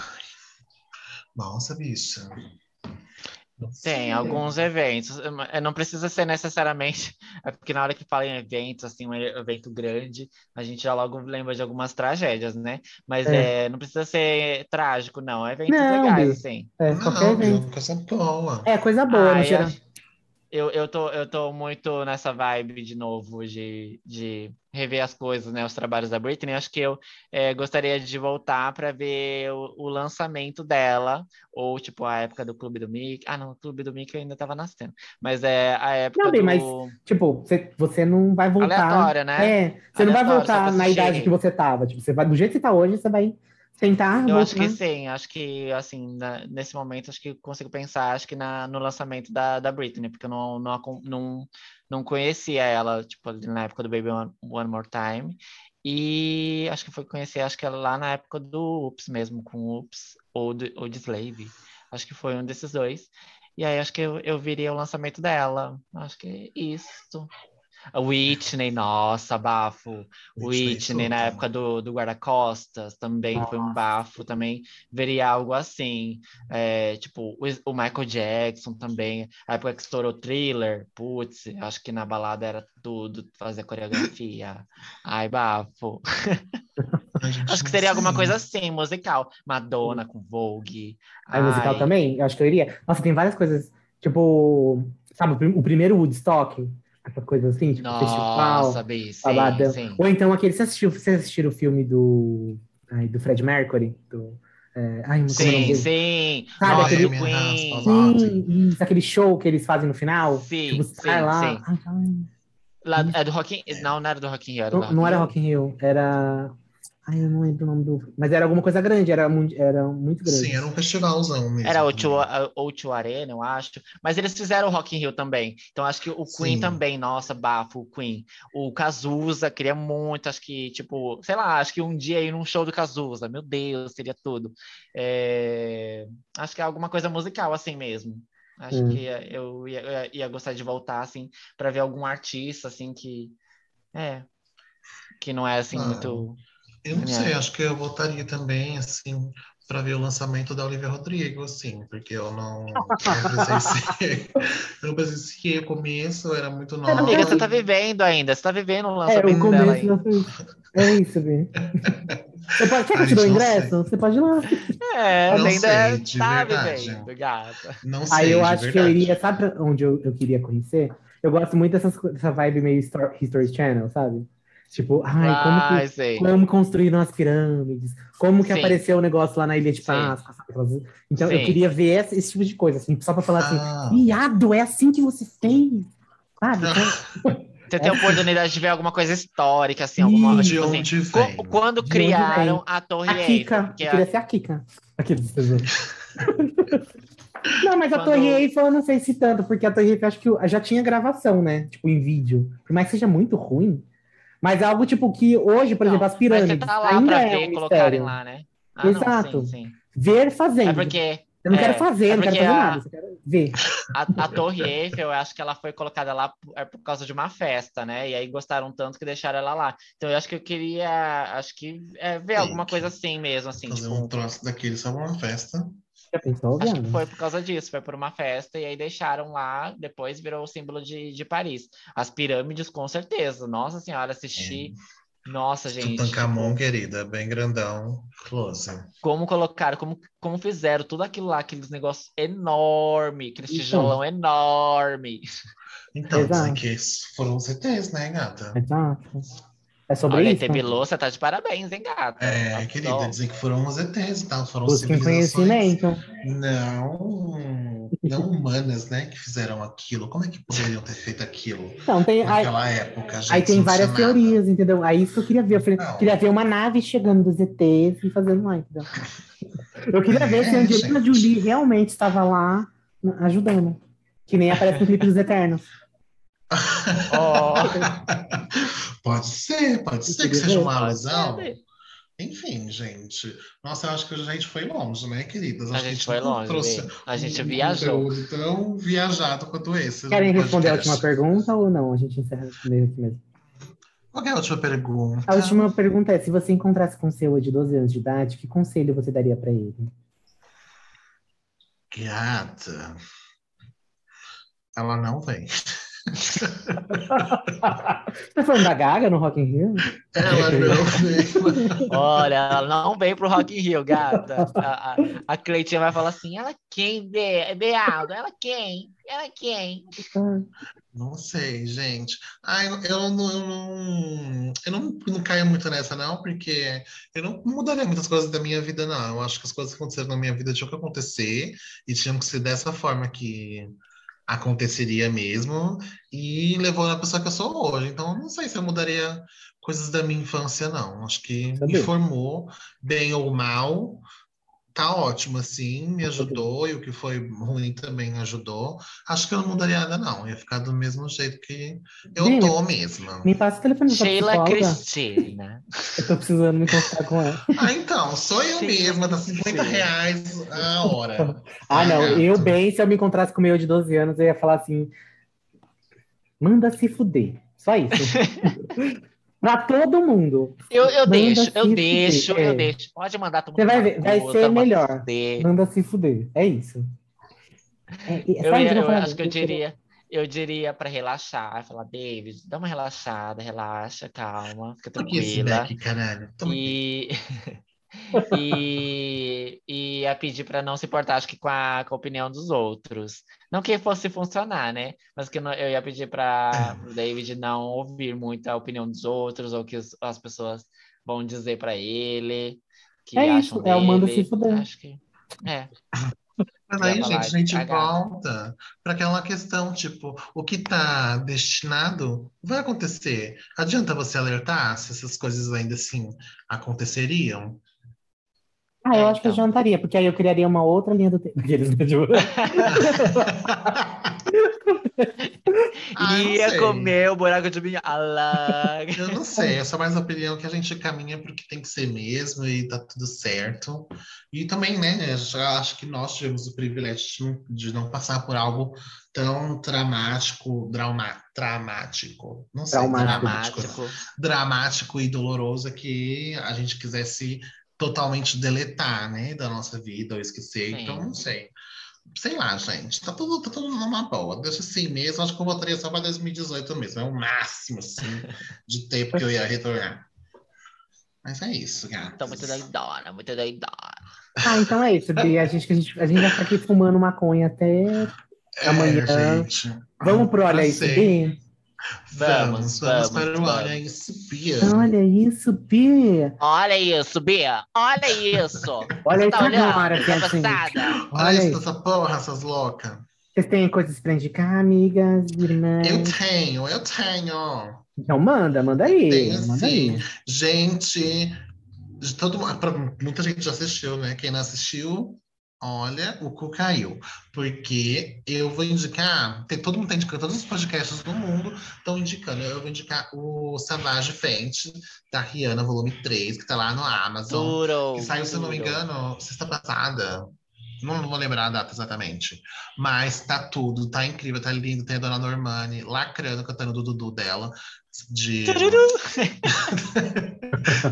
nossa, bicha. Tem alguns eventos, não precisa ser necessariamente, é porque na hora que fala em eventos, assim, um evento grande, a gente já logo lembra de algumas tragédias, né? Mas é. É, não precisa ser trágico, não, é eventos não, legais, assim. É, qualquer não, evento. Coisa boa. É, coisa boa, ah, geral. Eu, eu, tô, eu tô muito nessa vibe de novo de, de rever as coisas, né? Os trabalhos da Britney. Acho que eu é, gostaria de voltar para ver o, o, lançamento dela, ou tipo a época do Clube do Mickey. Ah, não, o Clube do Mickey ainda estava nascendo. Mas é a época. Não, bem, do... mas tipo, você, você não vai voltar. Aleatória, né? É, você não vai voltar na idade que você tava. Tipo, você vai, do jeito que você tá hoje, você vai Tentar. Eu acho que sim, acho que assim, na, nesse momento acho que consigo pensar, acho que na, no lançamento da, da Britney, porque eu não, não, não, não conhecia ela, tipo, na época do Baby One, One More Time. E acho que foi conhecer, acho que ela lá na época do Ups mesmo, com o Ups ou, do, ou de Slave. Acho que foi um desses dois. E aí acho que eu, eu viria o lançamento dela. Acho que é isso. A Whitney, nossa, bafo. Whitney, Whitney na época do, do guarda-costas também nossa. foi um bafo. Também veria algo assim. É, tipo, o, o, Michael Jackson também. A época que estourou thriller. Putz, acho que na balada era tudo, fazer coreografia. Ai, bafo. acho que seria alguma coisa assim, musical. Madonna com Vogue. Ai, musical também? Eu acho que eu iria. Nossa, tem várias coisas. Tipo, sabe, o primeiro Woodstock essa coisa assim, tipo, Nossa, festival, sabe, sim, sim. Ou então aquele, você assistiu, você assistiu o filme do, ai, do Fred Mercury? Do, é, ai, não sim, sim. Sabe Nossa, aquele, Queen. Sim, isso, aquele show que eles fazem no final? Sim, tipo, sim, lá. sim. Ai, ai. Lá, é do Rock in... Não, não era do Rock in Rio. Não, não era Rock in Rio, era... Ai, eu não lembro o nome do. Mas era alguma coisa grande, era, muito, era muito grande. Sim, era um festivalzão mesmo. Era o O2 Arena, eu acho. Mas eles fizeram o Rock in Rio também. Então acho que o Queen Sim. também, nossa, bafo, o Queen. O Cazuza, queria muito, acho que, tipo, sei lá, acho que um dia ir num show do Cazuza, meu Deus, seria tudo. É... Acho que é alguma coisa musical assim mesmo. Acho hum. que eu ia, eu ia, ia gostar de voltar, assim, para ver algum artista, assim, que. É. Que não é assim ah. muito eu não sei, acho que eu voltaria também, assim, para ver o lançamento da Olivia Rodrigo, assim, porque eu não, presenciei. eu não presenciei o começo, era muito nova. Amiga, você tá vivendo ainda, você tá vivendo o lançamento é, o começo dela ainda. É isso, Bê. Você pode, quer que eu te dou ingresso? Você pode ir lá. É, não ainda sei, tá vivendo, gata. Não sei, Aí eu acho que eu iria, sabe onde eu, eu queria conhecer? Eu gosto muito dessas, dessa vibe meio History Channel, sabe? Tipo, ai, como, que, como construíram as pirâmides, como que Sim. apareceu o negócio lá na Ilha de. Páscoa. sabe? Então eu Sim. queria ver esse, esse tipo de coisa, assim, só pra falar assim, Ah. viado, é assim que você fez. Sabe? Então, Você tem a oportunidade de ver alguma coisa histórica, assim, alguma De tipo assim, onde co- vem? quando De criaram vem? a Torre a Eiffel. Kika, porque eu a- queria ser a Kika. Aqueles Não, mas a Quando- Torre Eiffel eu não sei se tanto, porque a Torre Eiffel acho que já tinha gravação, né? Tipo, em vídeo. Por mais que seja muito ruim. Mas é algo tipo que hoje, por Não, exemplo, as Mas pirâmides você tá lá ainda pra é ver um colocarem mistério. lá, né? Ah, não, Exato. sim, sim. Ver fazendo. É porque Eu não é, quero fazer, é não quero fazer a- nada. Eu quero ver. a, a Torre Eiffel, eu acho que ela foi colocada lá por, é por causa de uma festa, né? E aí gostaram tanto que deixaram ela lá. Então eu acho que eu queria, acho que é, ver alguma Gente, coisa assim mesmo, assim, Fazer tipo, um troço daquele só uma festa. Já pensou, Acho que foi por causa disso, foi por uma festa, e aí deixaram lá, depois virou o símbolo de, de Paris. As pirâmides, com certeza. Nossa senhora, assisti. Nossa, gente. Tutankhamon, querida, bem grandão, close. Como colocaram, como, como fizeram tudo aquilo lá, aqueles negócios enorme, aquele Então. tijolão enorme. Então, Exato. dizem que foram os ETs, né, gata? Exato. É sobre Olha, isso? Bilu, você tá de parabéns, hein, gata? É, Nossa, querida, dizem que foram os ETs e tal, foram Busquem civilizações conhecimento. não, não humanas, né, que fizeram aquilo. Como é que poderiam ter feito aquilo Então, tem, aí, naquela época, gente? aí tem várias tinha nada. teorias, entendeu? Aí isso que eu queria ver. Eu falei, Não. queria ver uma nave chegando dos ETs e fazendo lá, entendeu? Eu queria ver se a É, Angelina gente. Jolie realmente estava lá ajudando. Que nem aparece no clipe dos Eternos. Ó, Pode ser, pode ser que seja uma pode alusão. ser. Enfim, gente. Nossa, eu acho que a gente foi longe, né, queridas? A Acho que gente foi longe, trouxe. A gente um viajou. tão viajado quanto esse. Querem responder a última pergunta ou não? A gente encerra respondendo aqui mesmo. Qual é a última pergunta? A última pergunta é: se você encontrasse com o seu de 12 anos de idade, que conselho você daria pra ele? Gata. Ela não vem. Você tá falando da Gaga no Rock in Rio? Ela não vem. Olha, ela não vem pro Rock in Rio, gata. A, a, a Cleitinha vai falar assim, ela quem, Be Bealdo? Ela quem? Ela quem? Não sei, gente. Ai, eu, eu não, eu não, eu não, não caio muito nessa, não, porque eu não mudaria muitas coisas da minha vida, não. Eu acho que as coisas que aconteceram na minha vida tinham que acontecer e tinham que ser dessa forma que aconteceria mesmo e levou na pessoa que eu sou hoje. Então, não sei se eu mudaria coisas da minha infância, não. Acho que me formou, bem ou mal, tá ótimo, assim, me ajudou, e o que foi ruim também ajudou. Acho que eu não mudaria nada, não. Ia ficar do mesmo jeito que eu Bem, tô mesma. Me passa o telefone da Sheila. Cristina. Eu tô precisando me consultar com ela. Ah, então, sou eu Sim, mesma, dá sim. 50 reais a hora. Ah, não. Eu bem, se eu me encontrasse com o meu de 12 anos, eu ia falar assim: manda se fuder. Só isso. pra todo mundo. Eu, eu deixo, eu fuder, deixo, é. eu deixo. Pode mandar todo Você mundo vai tomar ver, vai puta, ser vai se melhor. fuder. Manda se fuder. É isso. É, é Eu, ia- eu acho que eu diria, eu diria para relaxar, falar, David, dá uma relaxada, relaxa, calma, fica Por que esse tranquila. deck, caralho? E, e, e ia pedir para não se importar, acho que com a, com a opinião dos outros. Não que fosse funcionar, né? Mas que não- eu ia pedir para o David não ouvir muito a opinião dos outros ou que os- as pessoas vão dizer para ele que É acham isso, é o manda dele. se fuder. Acho que é. Mas aí, gente, a gente cagada. volta para aquela questão, tipo, o que tá destinado vai acontecer. Adianta você alertar se essas coisas ainda assim aconteceriam? Ah, eu É, acho que eu então. jantaria, porque aí eu criaria uma outra linha do tempo. Aqueles, né, tipo, Ah, Ia comer o buraco de minhola. Eu não sei, essa é mais a opinião que a gente caminha porque tem que ser mesmo e tá tudo certo. E também, né, acho que nós tivemos o privilégio de não, passar por algo tão dramático, drauma, dramático, não sei, Traumático. Dramático. dramático e doloroso que a gente quisesse totalmente deletar, né, da nossa vida ou esquecer. Sim. Então, não sei. Sei lá, gente, tá tudo, tá tudo numa boa. Deixa assim mesmo, acho que eu votaria só para 2018 mesmo. É o máximo, assim, de tempo que eu ia retornar. Mas é isso, gato. Tô muito doidona, muito doidona. Ah, então é isso, Bia. A gente, a gente, a gente vai ficar aqui fumando maconha até. amanhã. É, gente. Vamos pro Olha Já Isso, sei. Vamos, vamos, vamos, para o. Olha Isso, Bia. Olha isso, Bia. Olha isso, Bia! Olha isso! Olha isso tá olhando? agora, Tá Fiatinho. passada? Olha, Olha isso, essa porra, essas loucas. Vocês têm coisas pra indicar, amigas, irmãs? Eu tenho, eu tenho. Então manda, manda aí. Tenho manda sim. aí. Gente, de todo muita gente já assistiu, né? Quem não assistiu, olha, o cu caiu. Porque eu vou indicar, tem, todo mundo tá indicando, todos os podcasts do mundo estão indicando. Eu vou indicar o Savage Fenty, da Rihanna, volume 3, que tá lá no Amazon. Duro. Que saiu, se eu não me duro. engano, sexta passada. Não, não vou lembrar a data exatamente. Mas tá tudo, tá incrível, tá lindo. Tem a Dona Normani lacrando, cantando do Dudu dela. De...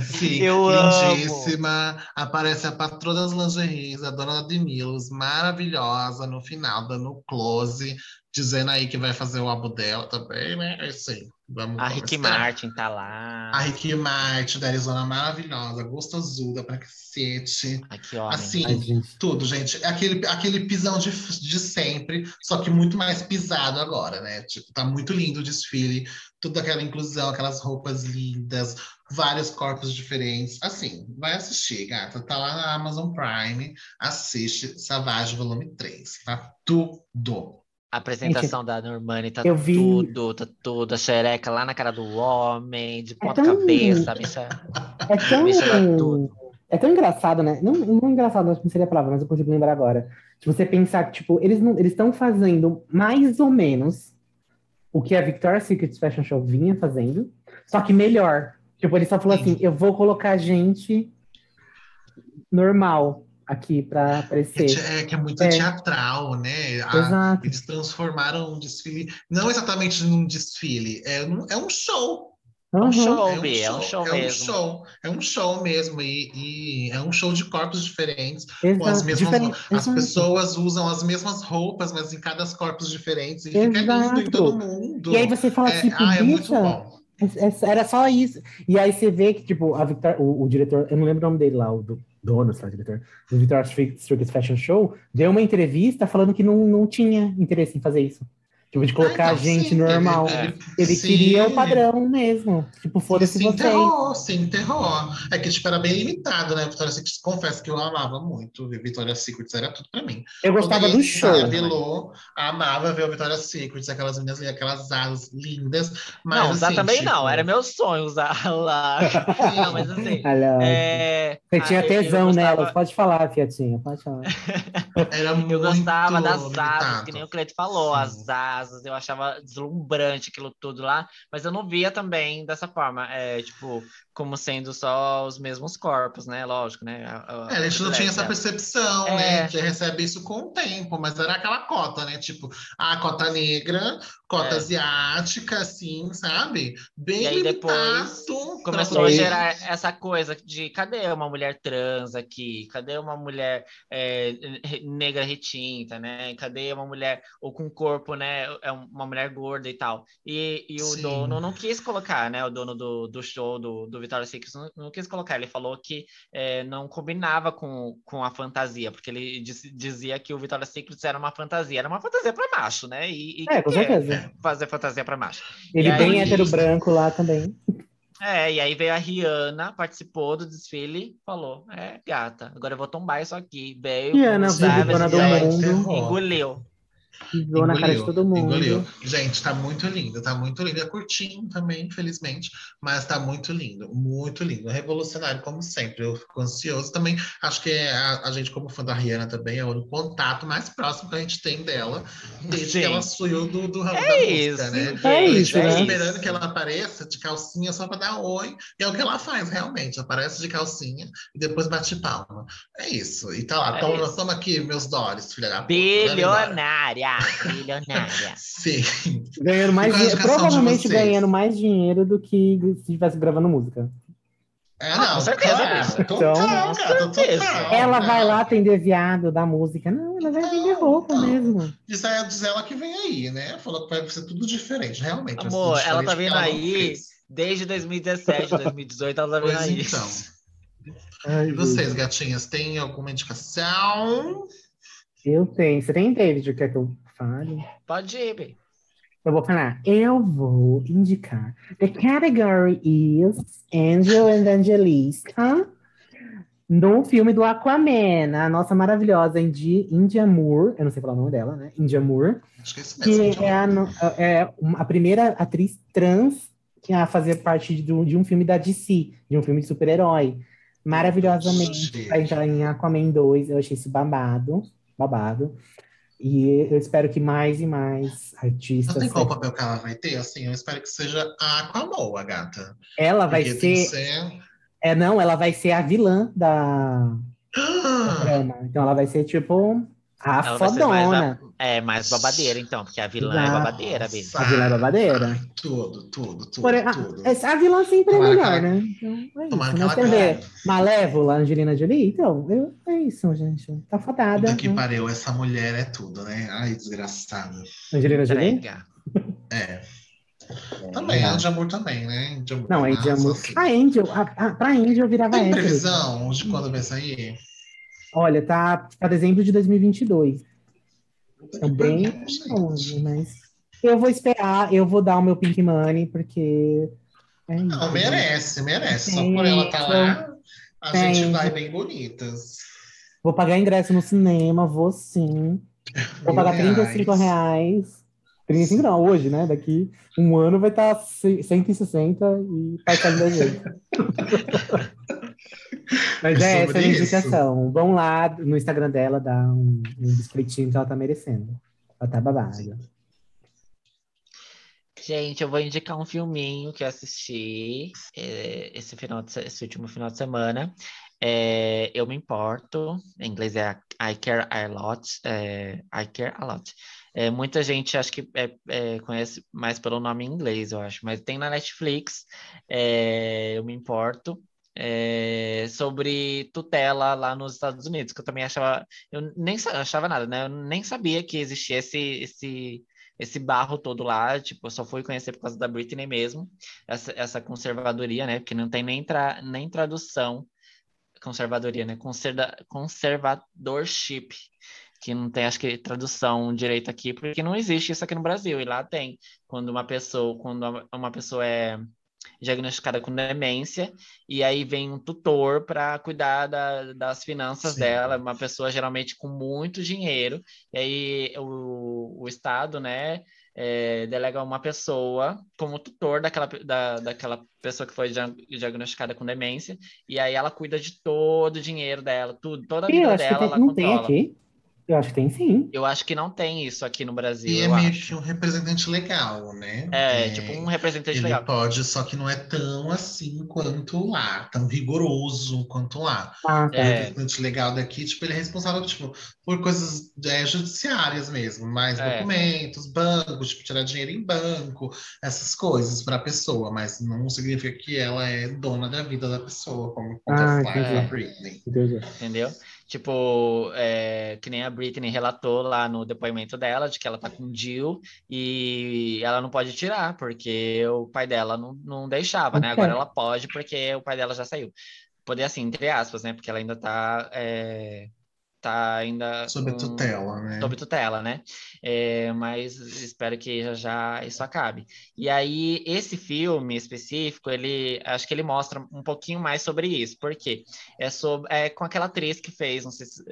Sim, Eu amo. lindíssima. Aparece a patroa das lingeries, a Dona Demilos, maravilhosa, no final, dando close, dizendo aí que vai fazer o álbum dela também, né? É isso aí. Vamos, A vamos Rick esperar. Martin tá lá. A Ricky Martin, da Arizona, maravilhosa, gostosuda pra cacete. Ai, que homem. Assim, Ai, gente. tudo, gente. É Aquele, aquele pisão de, de sempre, só que muito mais pisado agora, né? Tipo, tá muito lindo o desfile, toda aquela inclusão, aquelas roupas lindas, vários corpos diferentes. Assim, vai assistir, gata. Tá lá na Amazon Prime, assiste Savage Volume 3. Tá tudo. A apresentação da Normani tá eu vi- tudo, tá tudo. A xereca lá na cara do homem, de ponta tão- cabeça, a bicha. É tão, tudo. é tão engraçado, né? Não, não engraçado, acho que não seria a palavra, mas eu consigo lembrar agora. De você pensar que, tipo, eles não, eles estão fazendo mais ou menos o que a Victoria's Secret Fashion Show vinha fazendo, só que melhor. Tipo, ele só falou Sim. assim: eu vou colocar gente normal aqui pra É, aparecer. é que é muito É. teatral, né? A- Exato. Eles transformaram um desfile, não exatamente num desfile, é um, é um show. É um Uhum. show, Bi, é um show é mesmo. Um show, é um show mesmo, e, e é um show de corpos diferentes, com Exato. as mesmas Diferente- As exato. pessoas usam as mesmas roupas, mas em cada corpos diferentes, e fica lindo em Exato. todo mundo. E aí você fala é, assim, ah, é muito bom. É- é- Era só isso. E aí você vê que, tipo, a Victor, o, o diretor, eu não lembro o nome dele lá, o do, dono, sei lá, diretor, do Victoria's Secret Fashion Show, deu uma entrevista falando que não, não tinha interesse em fazer isso. Tipo, de colocar Ah, então, gente sim, normal. Ele, Ele sim, queria o padrão mesmo. Tipo, foda-se se vocês. enterrou, se enterrou. É que, tipo, era bem limitado, né? Vitória Secret, confesso que eu amava muito. ver Victoria's Secret era tudo pra mim. Eu gostava Quando do show. Revelou, amava ver o Victoria's Secret, aquelas meninas, ali, aquelas asas lindas. Mas, não, usar assim, também tipo, não, era meu sonho usar lá. não, mas assim. É... Você tinha ah, eu- tesão gostava- nelas. Pode falar, Fiatinha, pode falar. Era muito Eu gostava das asas, que nem o Cleito falou, Sim. as asas, eu achava deslumbrante aquilo tudo lá, mas eu não via também dessa forma, é, tipo, como sendo só os mesmos corpos, né? Lógico, né? A- a- É, a gente não tinha essa percepção, É. né? A gente recebe isso com o tempo, mas era aquela cota, né? Tipo, a cota negra, cota É. asiática, assim, sabe? Bem E aí depois. Começou a gerar essa coisa de cadê uma mulher trans aqui? Cadê uma mulher é, negra retinta, né? Cadê uma mulher ou com corpo, né? É um- uma mulher gorda e tal. E, e o Sim. dono não quis colocar, né? O dono do, do show do, do Victoria's Secret não, não quis colocar. Ele falou que é, não combinava com, com a fantasia, porque ele diz- dizia que o Victoria's Secret era uma fantasia. Era uma fantasia para macho, né? E, e É, com quer certeza. fazer fantasia para macho. Ele E aí- bem hétero branco lá também. É, e aí veio a Rihanna, participou do desfile, falou: É, gata, agora eu vou tombar isso aqui. Veio, Rihanna, dona do e aí engoliu. Pisou na cara de todo mundo. engoliu. Gente, tá muito lindo, tá muito lindo. É curtinho também, infelizmente, mas tá muito lindo, muito lindo. Revolucionário, como sempre. Eu fico ansioso também. Acho que é a, a gente, como fã da Rihanna, também é o contato mais próximo que a gente tem dela, desde Sim. que ela suiu do, do ramo É da música, isso, né? gente, É A gente isso, fica né? esperando que ela apareça de calcinha só pra dar oi, e é o que ela faz, realmente. Aparece de calcinha e depois bate palma. É isso. E tá lá, É toma, isso. toma aqui meus dólares, filha da puta. Leva Bilionária. Sim. Ganhando mais dinheiro, provavelmente ganhando mais dinheiro do que se estivesse gravando música. É, Ah, não, com certeza, claro, bicho. Total, Então, cara, total, certeza. ela vai lá atender viado da música. Não, ela vai vender roupa não. mesmo. Diz, é, diz ela que vem aí, né? Falou que vai ser tudo diferente, realmente. ser Amor, tudo ela tá diferente, vindo ela não aí fez. desde 2017, 2018, ela tá vindo Pois aí. então. Ai, E vocês, gatinhas, têm alguma indicação? Eu tenho. Você tem, David? Quer que eu fale? Pode ir, Bi. Eu vou falar, eu vou indicar. The category is Angel and Angelista no filme do Aquaman, a nossa maravilhosa Indi, India Moore, eu não sei falar o nome dela, né? India Moore, Acho que é mesmo. que é a, é a primeira atriz trans que a fazer parte de, um- de um filme da DC, de um filme de super-herói. Maravilhosamente, pra entrar em Aquaman 2, eu achei isso babado, babado. E eu espero que mais e mais Não artistas. tem qual papel que ela vai ter, assim, eu espero que seja a Aquamoa, gata. Ela vai ser. ser... É, não, ela vai ser a vilã da, da Ah, trama. Então ela vai ser tipo a Ela vai ser mais, fodona. a- é, mais babadeira, então, porque a vilã é Exato. babadeira. Nossa. A vilã é babadeira. Tudo, tudo, tudo, Porém, a, tudo. essa- a vilã sempre é Tomara que melhor, ela- né? Então, é Tomara isso. ela vê, ganhe. Malévola, Angelina Jolie, então, eu- é isso, gente. Tá fodada. Puta que né? pariu, essa mulher é tudo, né? Ai, desgraçada. Angelina Jolie? Entrega. É. Também, a Andy Amor também, né? Andy Amor Não, a Angel. assim. A Angel, a, a, pra Angel eu virava Tem previsão de quando vai sair? Olha, tá pra dezembro de 2022. Então, bem longe, mas eu vou esperar, eu vou dar o meu Pink Money, porque. É Não, merece, merece. Só por ela estar lá, a Sim. gente vai bem bonitas. Vou pagar ingresso no cinema, vou sim. Vou pagar reais. 35 reais. 35 não, hoje, né? Daqui um ano vai estar 160 e parcelando da gente. Mas É é essa a isso. indicação. Vão lá no Instagram dela, dar um, um biscoitinho que ela tá merecendo. Ela tá babada. Gente, eu vou indicar um filminho que eu assisti eh, esse, final de se- esse último final de semana. É, eu me importo, em inglês é I care a lot. é, I care a lot. É, muita gente acho que é, é, conhece mais pelo nome em inglês, eu acho, mas tem na Netflix. é, eu me importo. É, sobre tutela lá nos Estados Unidos, que eu também achava, eu nem achava nada, né? Eu nem sabia que existia esse, esse, esse barro todo lá, tipo, eu só fui conhecer por causa da Britney mesmo, essa, essa conservadoria, né? Porque não tem nem, tra, nem tradução, conservadoria, né? Conserva, conservadorship, que não tem, acho que, tradução direito aqui, porque não existe isso aqui no Brasil, e lá tem. Quando uma pessoa, quando uma pessoa é diagnosticada com demência, e aí vem um tutor para cuidar da- das finanças Sim. dela, uma pessoa geralmente com muito dinheiro, e aí o, o Estado, né, é, delega uma pessoa como tutor daquela, da, daquela pessoa que foi dia- diagnosticada com demência, e aí ela cuida de todo o dinheiro dela, tudo, toda a Eu vida dela, tem, ela não tem controla. aqui. Eu acho que tem sim. Eu acho que não tem isso aqui no Brasil, E é meio acho. que um representante legal, né? É, tipo um representante Ele legal. pode, só que não é tão assim quanto lá, tão rigoroso quanto lá. Ah, tá. O É. representante legal daqui, tipo, ele é responsável, tipo, por coisas é, judiciárias mesmo, mais É. documentos, bancos, tipo, tirar dinheiro em banco, essas coisas para a pessoa, mas não significa que ela é dona da vida da pessoa, como Ah, acontece lá com a. Britney. Entendi. entendeu? Tipo, é, que nem a Britney relatou lá no depoimento dela, de que ela tá com Jill e ela não pode tirar, porque o pai dela não, não deixava, né? Ok. Agora ela pode, porque o pai dela já saiu. Poder assim, entre aspas, né? Porque ela ainda tá, é, tá ainda Sob com- tutela, né? sob tutela, né? É, mas espero que já, já isso acabe. E aí, esse filme específico, ele acho que ele mostra um pouquinho mais sobre isso, porque é sobre é com aquela atriz que fez, não sei se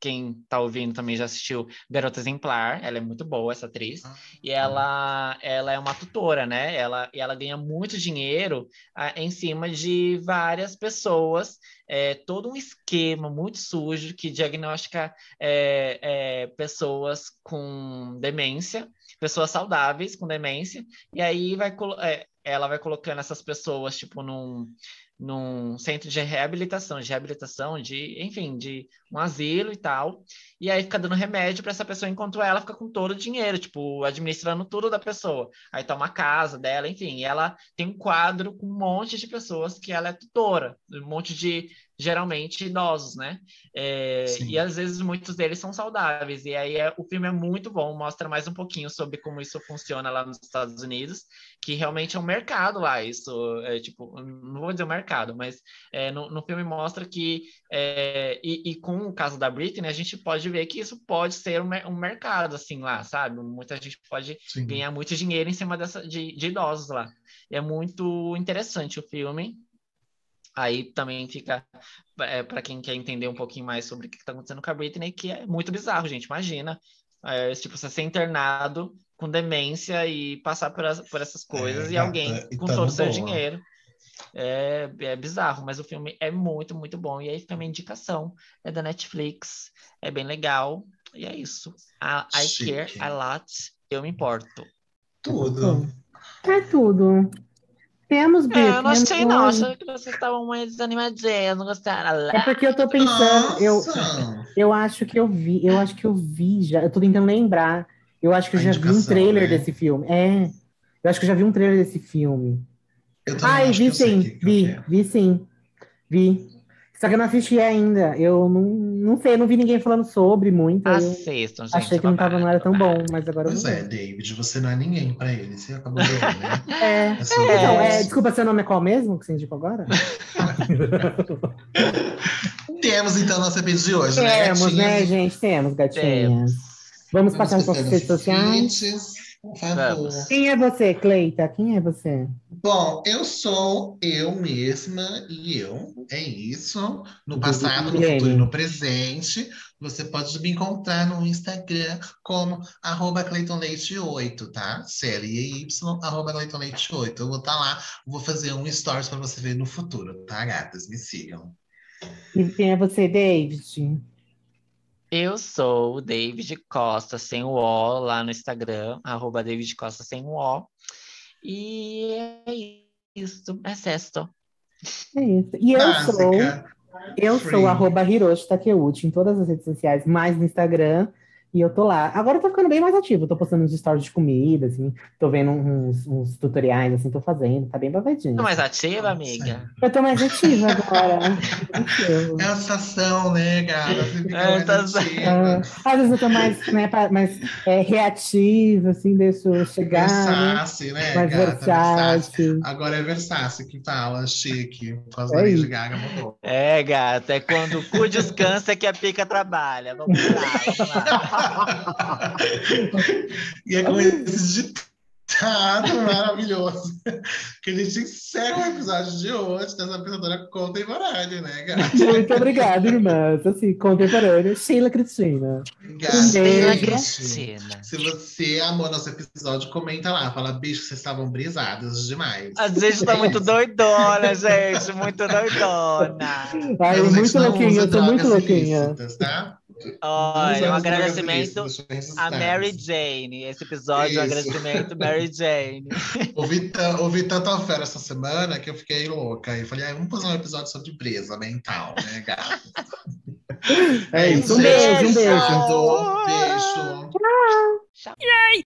quem tá ouvindo também já assistiu Garota Exemplar, ela é muito boa, essa atriz. Ah, E ela, ela é uma tutora, né? Ela, e ela ganha muito dinheiro ah, em cima de várias pessoas, é, todo um esquema muito sujo que diagnostica é, é, pessoas com demência, pessoas saudáveis com demência, e aí vai, é, ela vai colocando essas pessoas, tipo, num, num centro de reabilitação, de reabilitação, de, enfim, de um asilo e tal, e aí fica dando remédio para essa pessoa enquanto ela fica com todo o dinheiro, tipo, administrando tudo da pessoa. Aí toma a casa dela, enfim, ela tem um quadro com um monte de pessoas que ela é tutora, um monte de geralmente idosos, né? É, e às vezes muitos deles são saudáveis. E aí é, o filme é muito bom, mostra mais um pouquinho sobre como isso funciona lá nos Estados Unidos, que realmente é um mercado lá. Isso é tipo, não vou dizer mercado, mas é, no, no, filme mostra que, é, e, e, com o caso da Britney, a gente pode ver que isso pode ser um, um mercado, assim, lá, sabe? Muita gente pode Sim. ganhar muito dinheiro em cima dessa, de, de idosos lá. É muito interessante o filme. Aí também fica é, para quem quer entender um pouquinho mais sobre o que está acontecendo com a Britney, que é muito bizarro, gente. Imagina, é, tipo, você ser internado com demência e passar por, as, por essas coisas é, e alguém é, com todo o seu dinheiro. É, é bizarro, mas o filme é muito, muito bom. E aí fica a minha indicação. É da Netflix, é bem legal. E é isso. I, I care a lot, eu me importo. Tudo. É tudo. Temos, Bi. É, eu não achei, não. Achei que vocês estavam mais desanimadinhos, não gostaram. É porque eu tô pensando, eu, eu acho que eu vi, eu acho que eu vi já, eu tô tentando lembrar. Eu acho que eu já vi um trailer né? desse filme. É. Eu acho que eu já vi um trailer desse filme. Eu Ai, vi sim, vi, vi sim. Vi. Só que eu não assisti ainda. Eu não, não sei, eu não vi ninguém falando sobre muito. Assistam, gente. Achei que não, tava, não era tão bom, mas agora Pois é, David, você não é ninguém pra ele. Você acabou de ver, né? É. é, então, é, desculpa, seu nome é qual mesmo que você indicou agora? Temos então nosso episódio de hoje, né? Temos, né, gente? Temos, gatinhas. Vamos, Vamos passar as nossas redes sociais. Por favor. Quem é você, Cleita? Quem é você? Bom, eu sou eu mesma e eu. É isso. No passado, no futuro e no presente. Você pode me encontrar no Instagram como arroba CleitonLeite8, tá? C-L-E-Y, arroba CleitonLeite8. Eu vou estar tá lá, vou fazer um stories para você ver no futuro, tá, gatas? Me sigam. E quem é você, David? Eu sou o David Costa, sem o O, lá no Instagram, arroba David Costa sem o O. E é isso, é sexto. É isso. E eu Básica. sou, eu Free. sou arroba Hiroshi Takeuchi em todas as redes sociais, mais no Instagram e eu tô lá. Agora eu tô ficando bem mais ativo. Tô postando uns stories de comida, assim. Tô vendo uns, uns tutoriais, assim, tô fazendo. Tá bem babadinho. Tô mais ativa, amiga? Eu tô mais ativa agora. é a sensação, né, cara? Você é, mais tá... ativa. às vezes eu tô mais, né, mais é, reativa, assim, deixo chegar. Versace, né? né mais gata, versace. Agora é Versace que fala, chique. As é de Gaga mudou. É, gata. É quando o cu descansa que a pica trabalha. Vamos lá, vamos lá. e é com esse ditado maravilhoso que a gente encerra o episódio de hoje dessa pensadora contemporânea, né, gata? Muito obrigada, irmãs. Assim, contemporânea, Sheila Cristina. Sheila Cristina. Se você amou nosso episódio, comenta lá. Fala, bicho, vocês estavam brisadas demais. Às vezes tá muito doidona, gente. Muito doidona. Ai, muito louquinha, eu tô muito louquinha. Tá? Olha, um agradecimento a Mary Jane. Esse episódio é um agradecimento Mary Jane. ouvi, ouvi tanto a fera essa semana que eu fiquei louca. E falei, ah, vamos fazer um episódio sobre presa mental, né, gato? É isso. Um beijo, um beijo. Beijo. Tchau. Yay!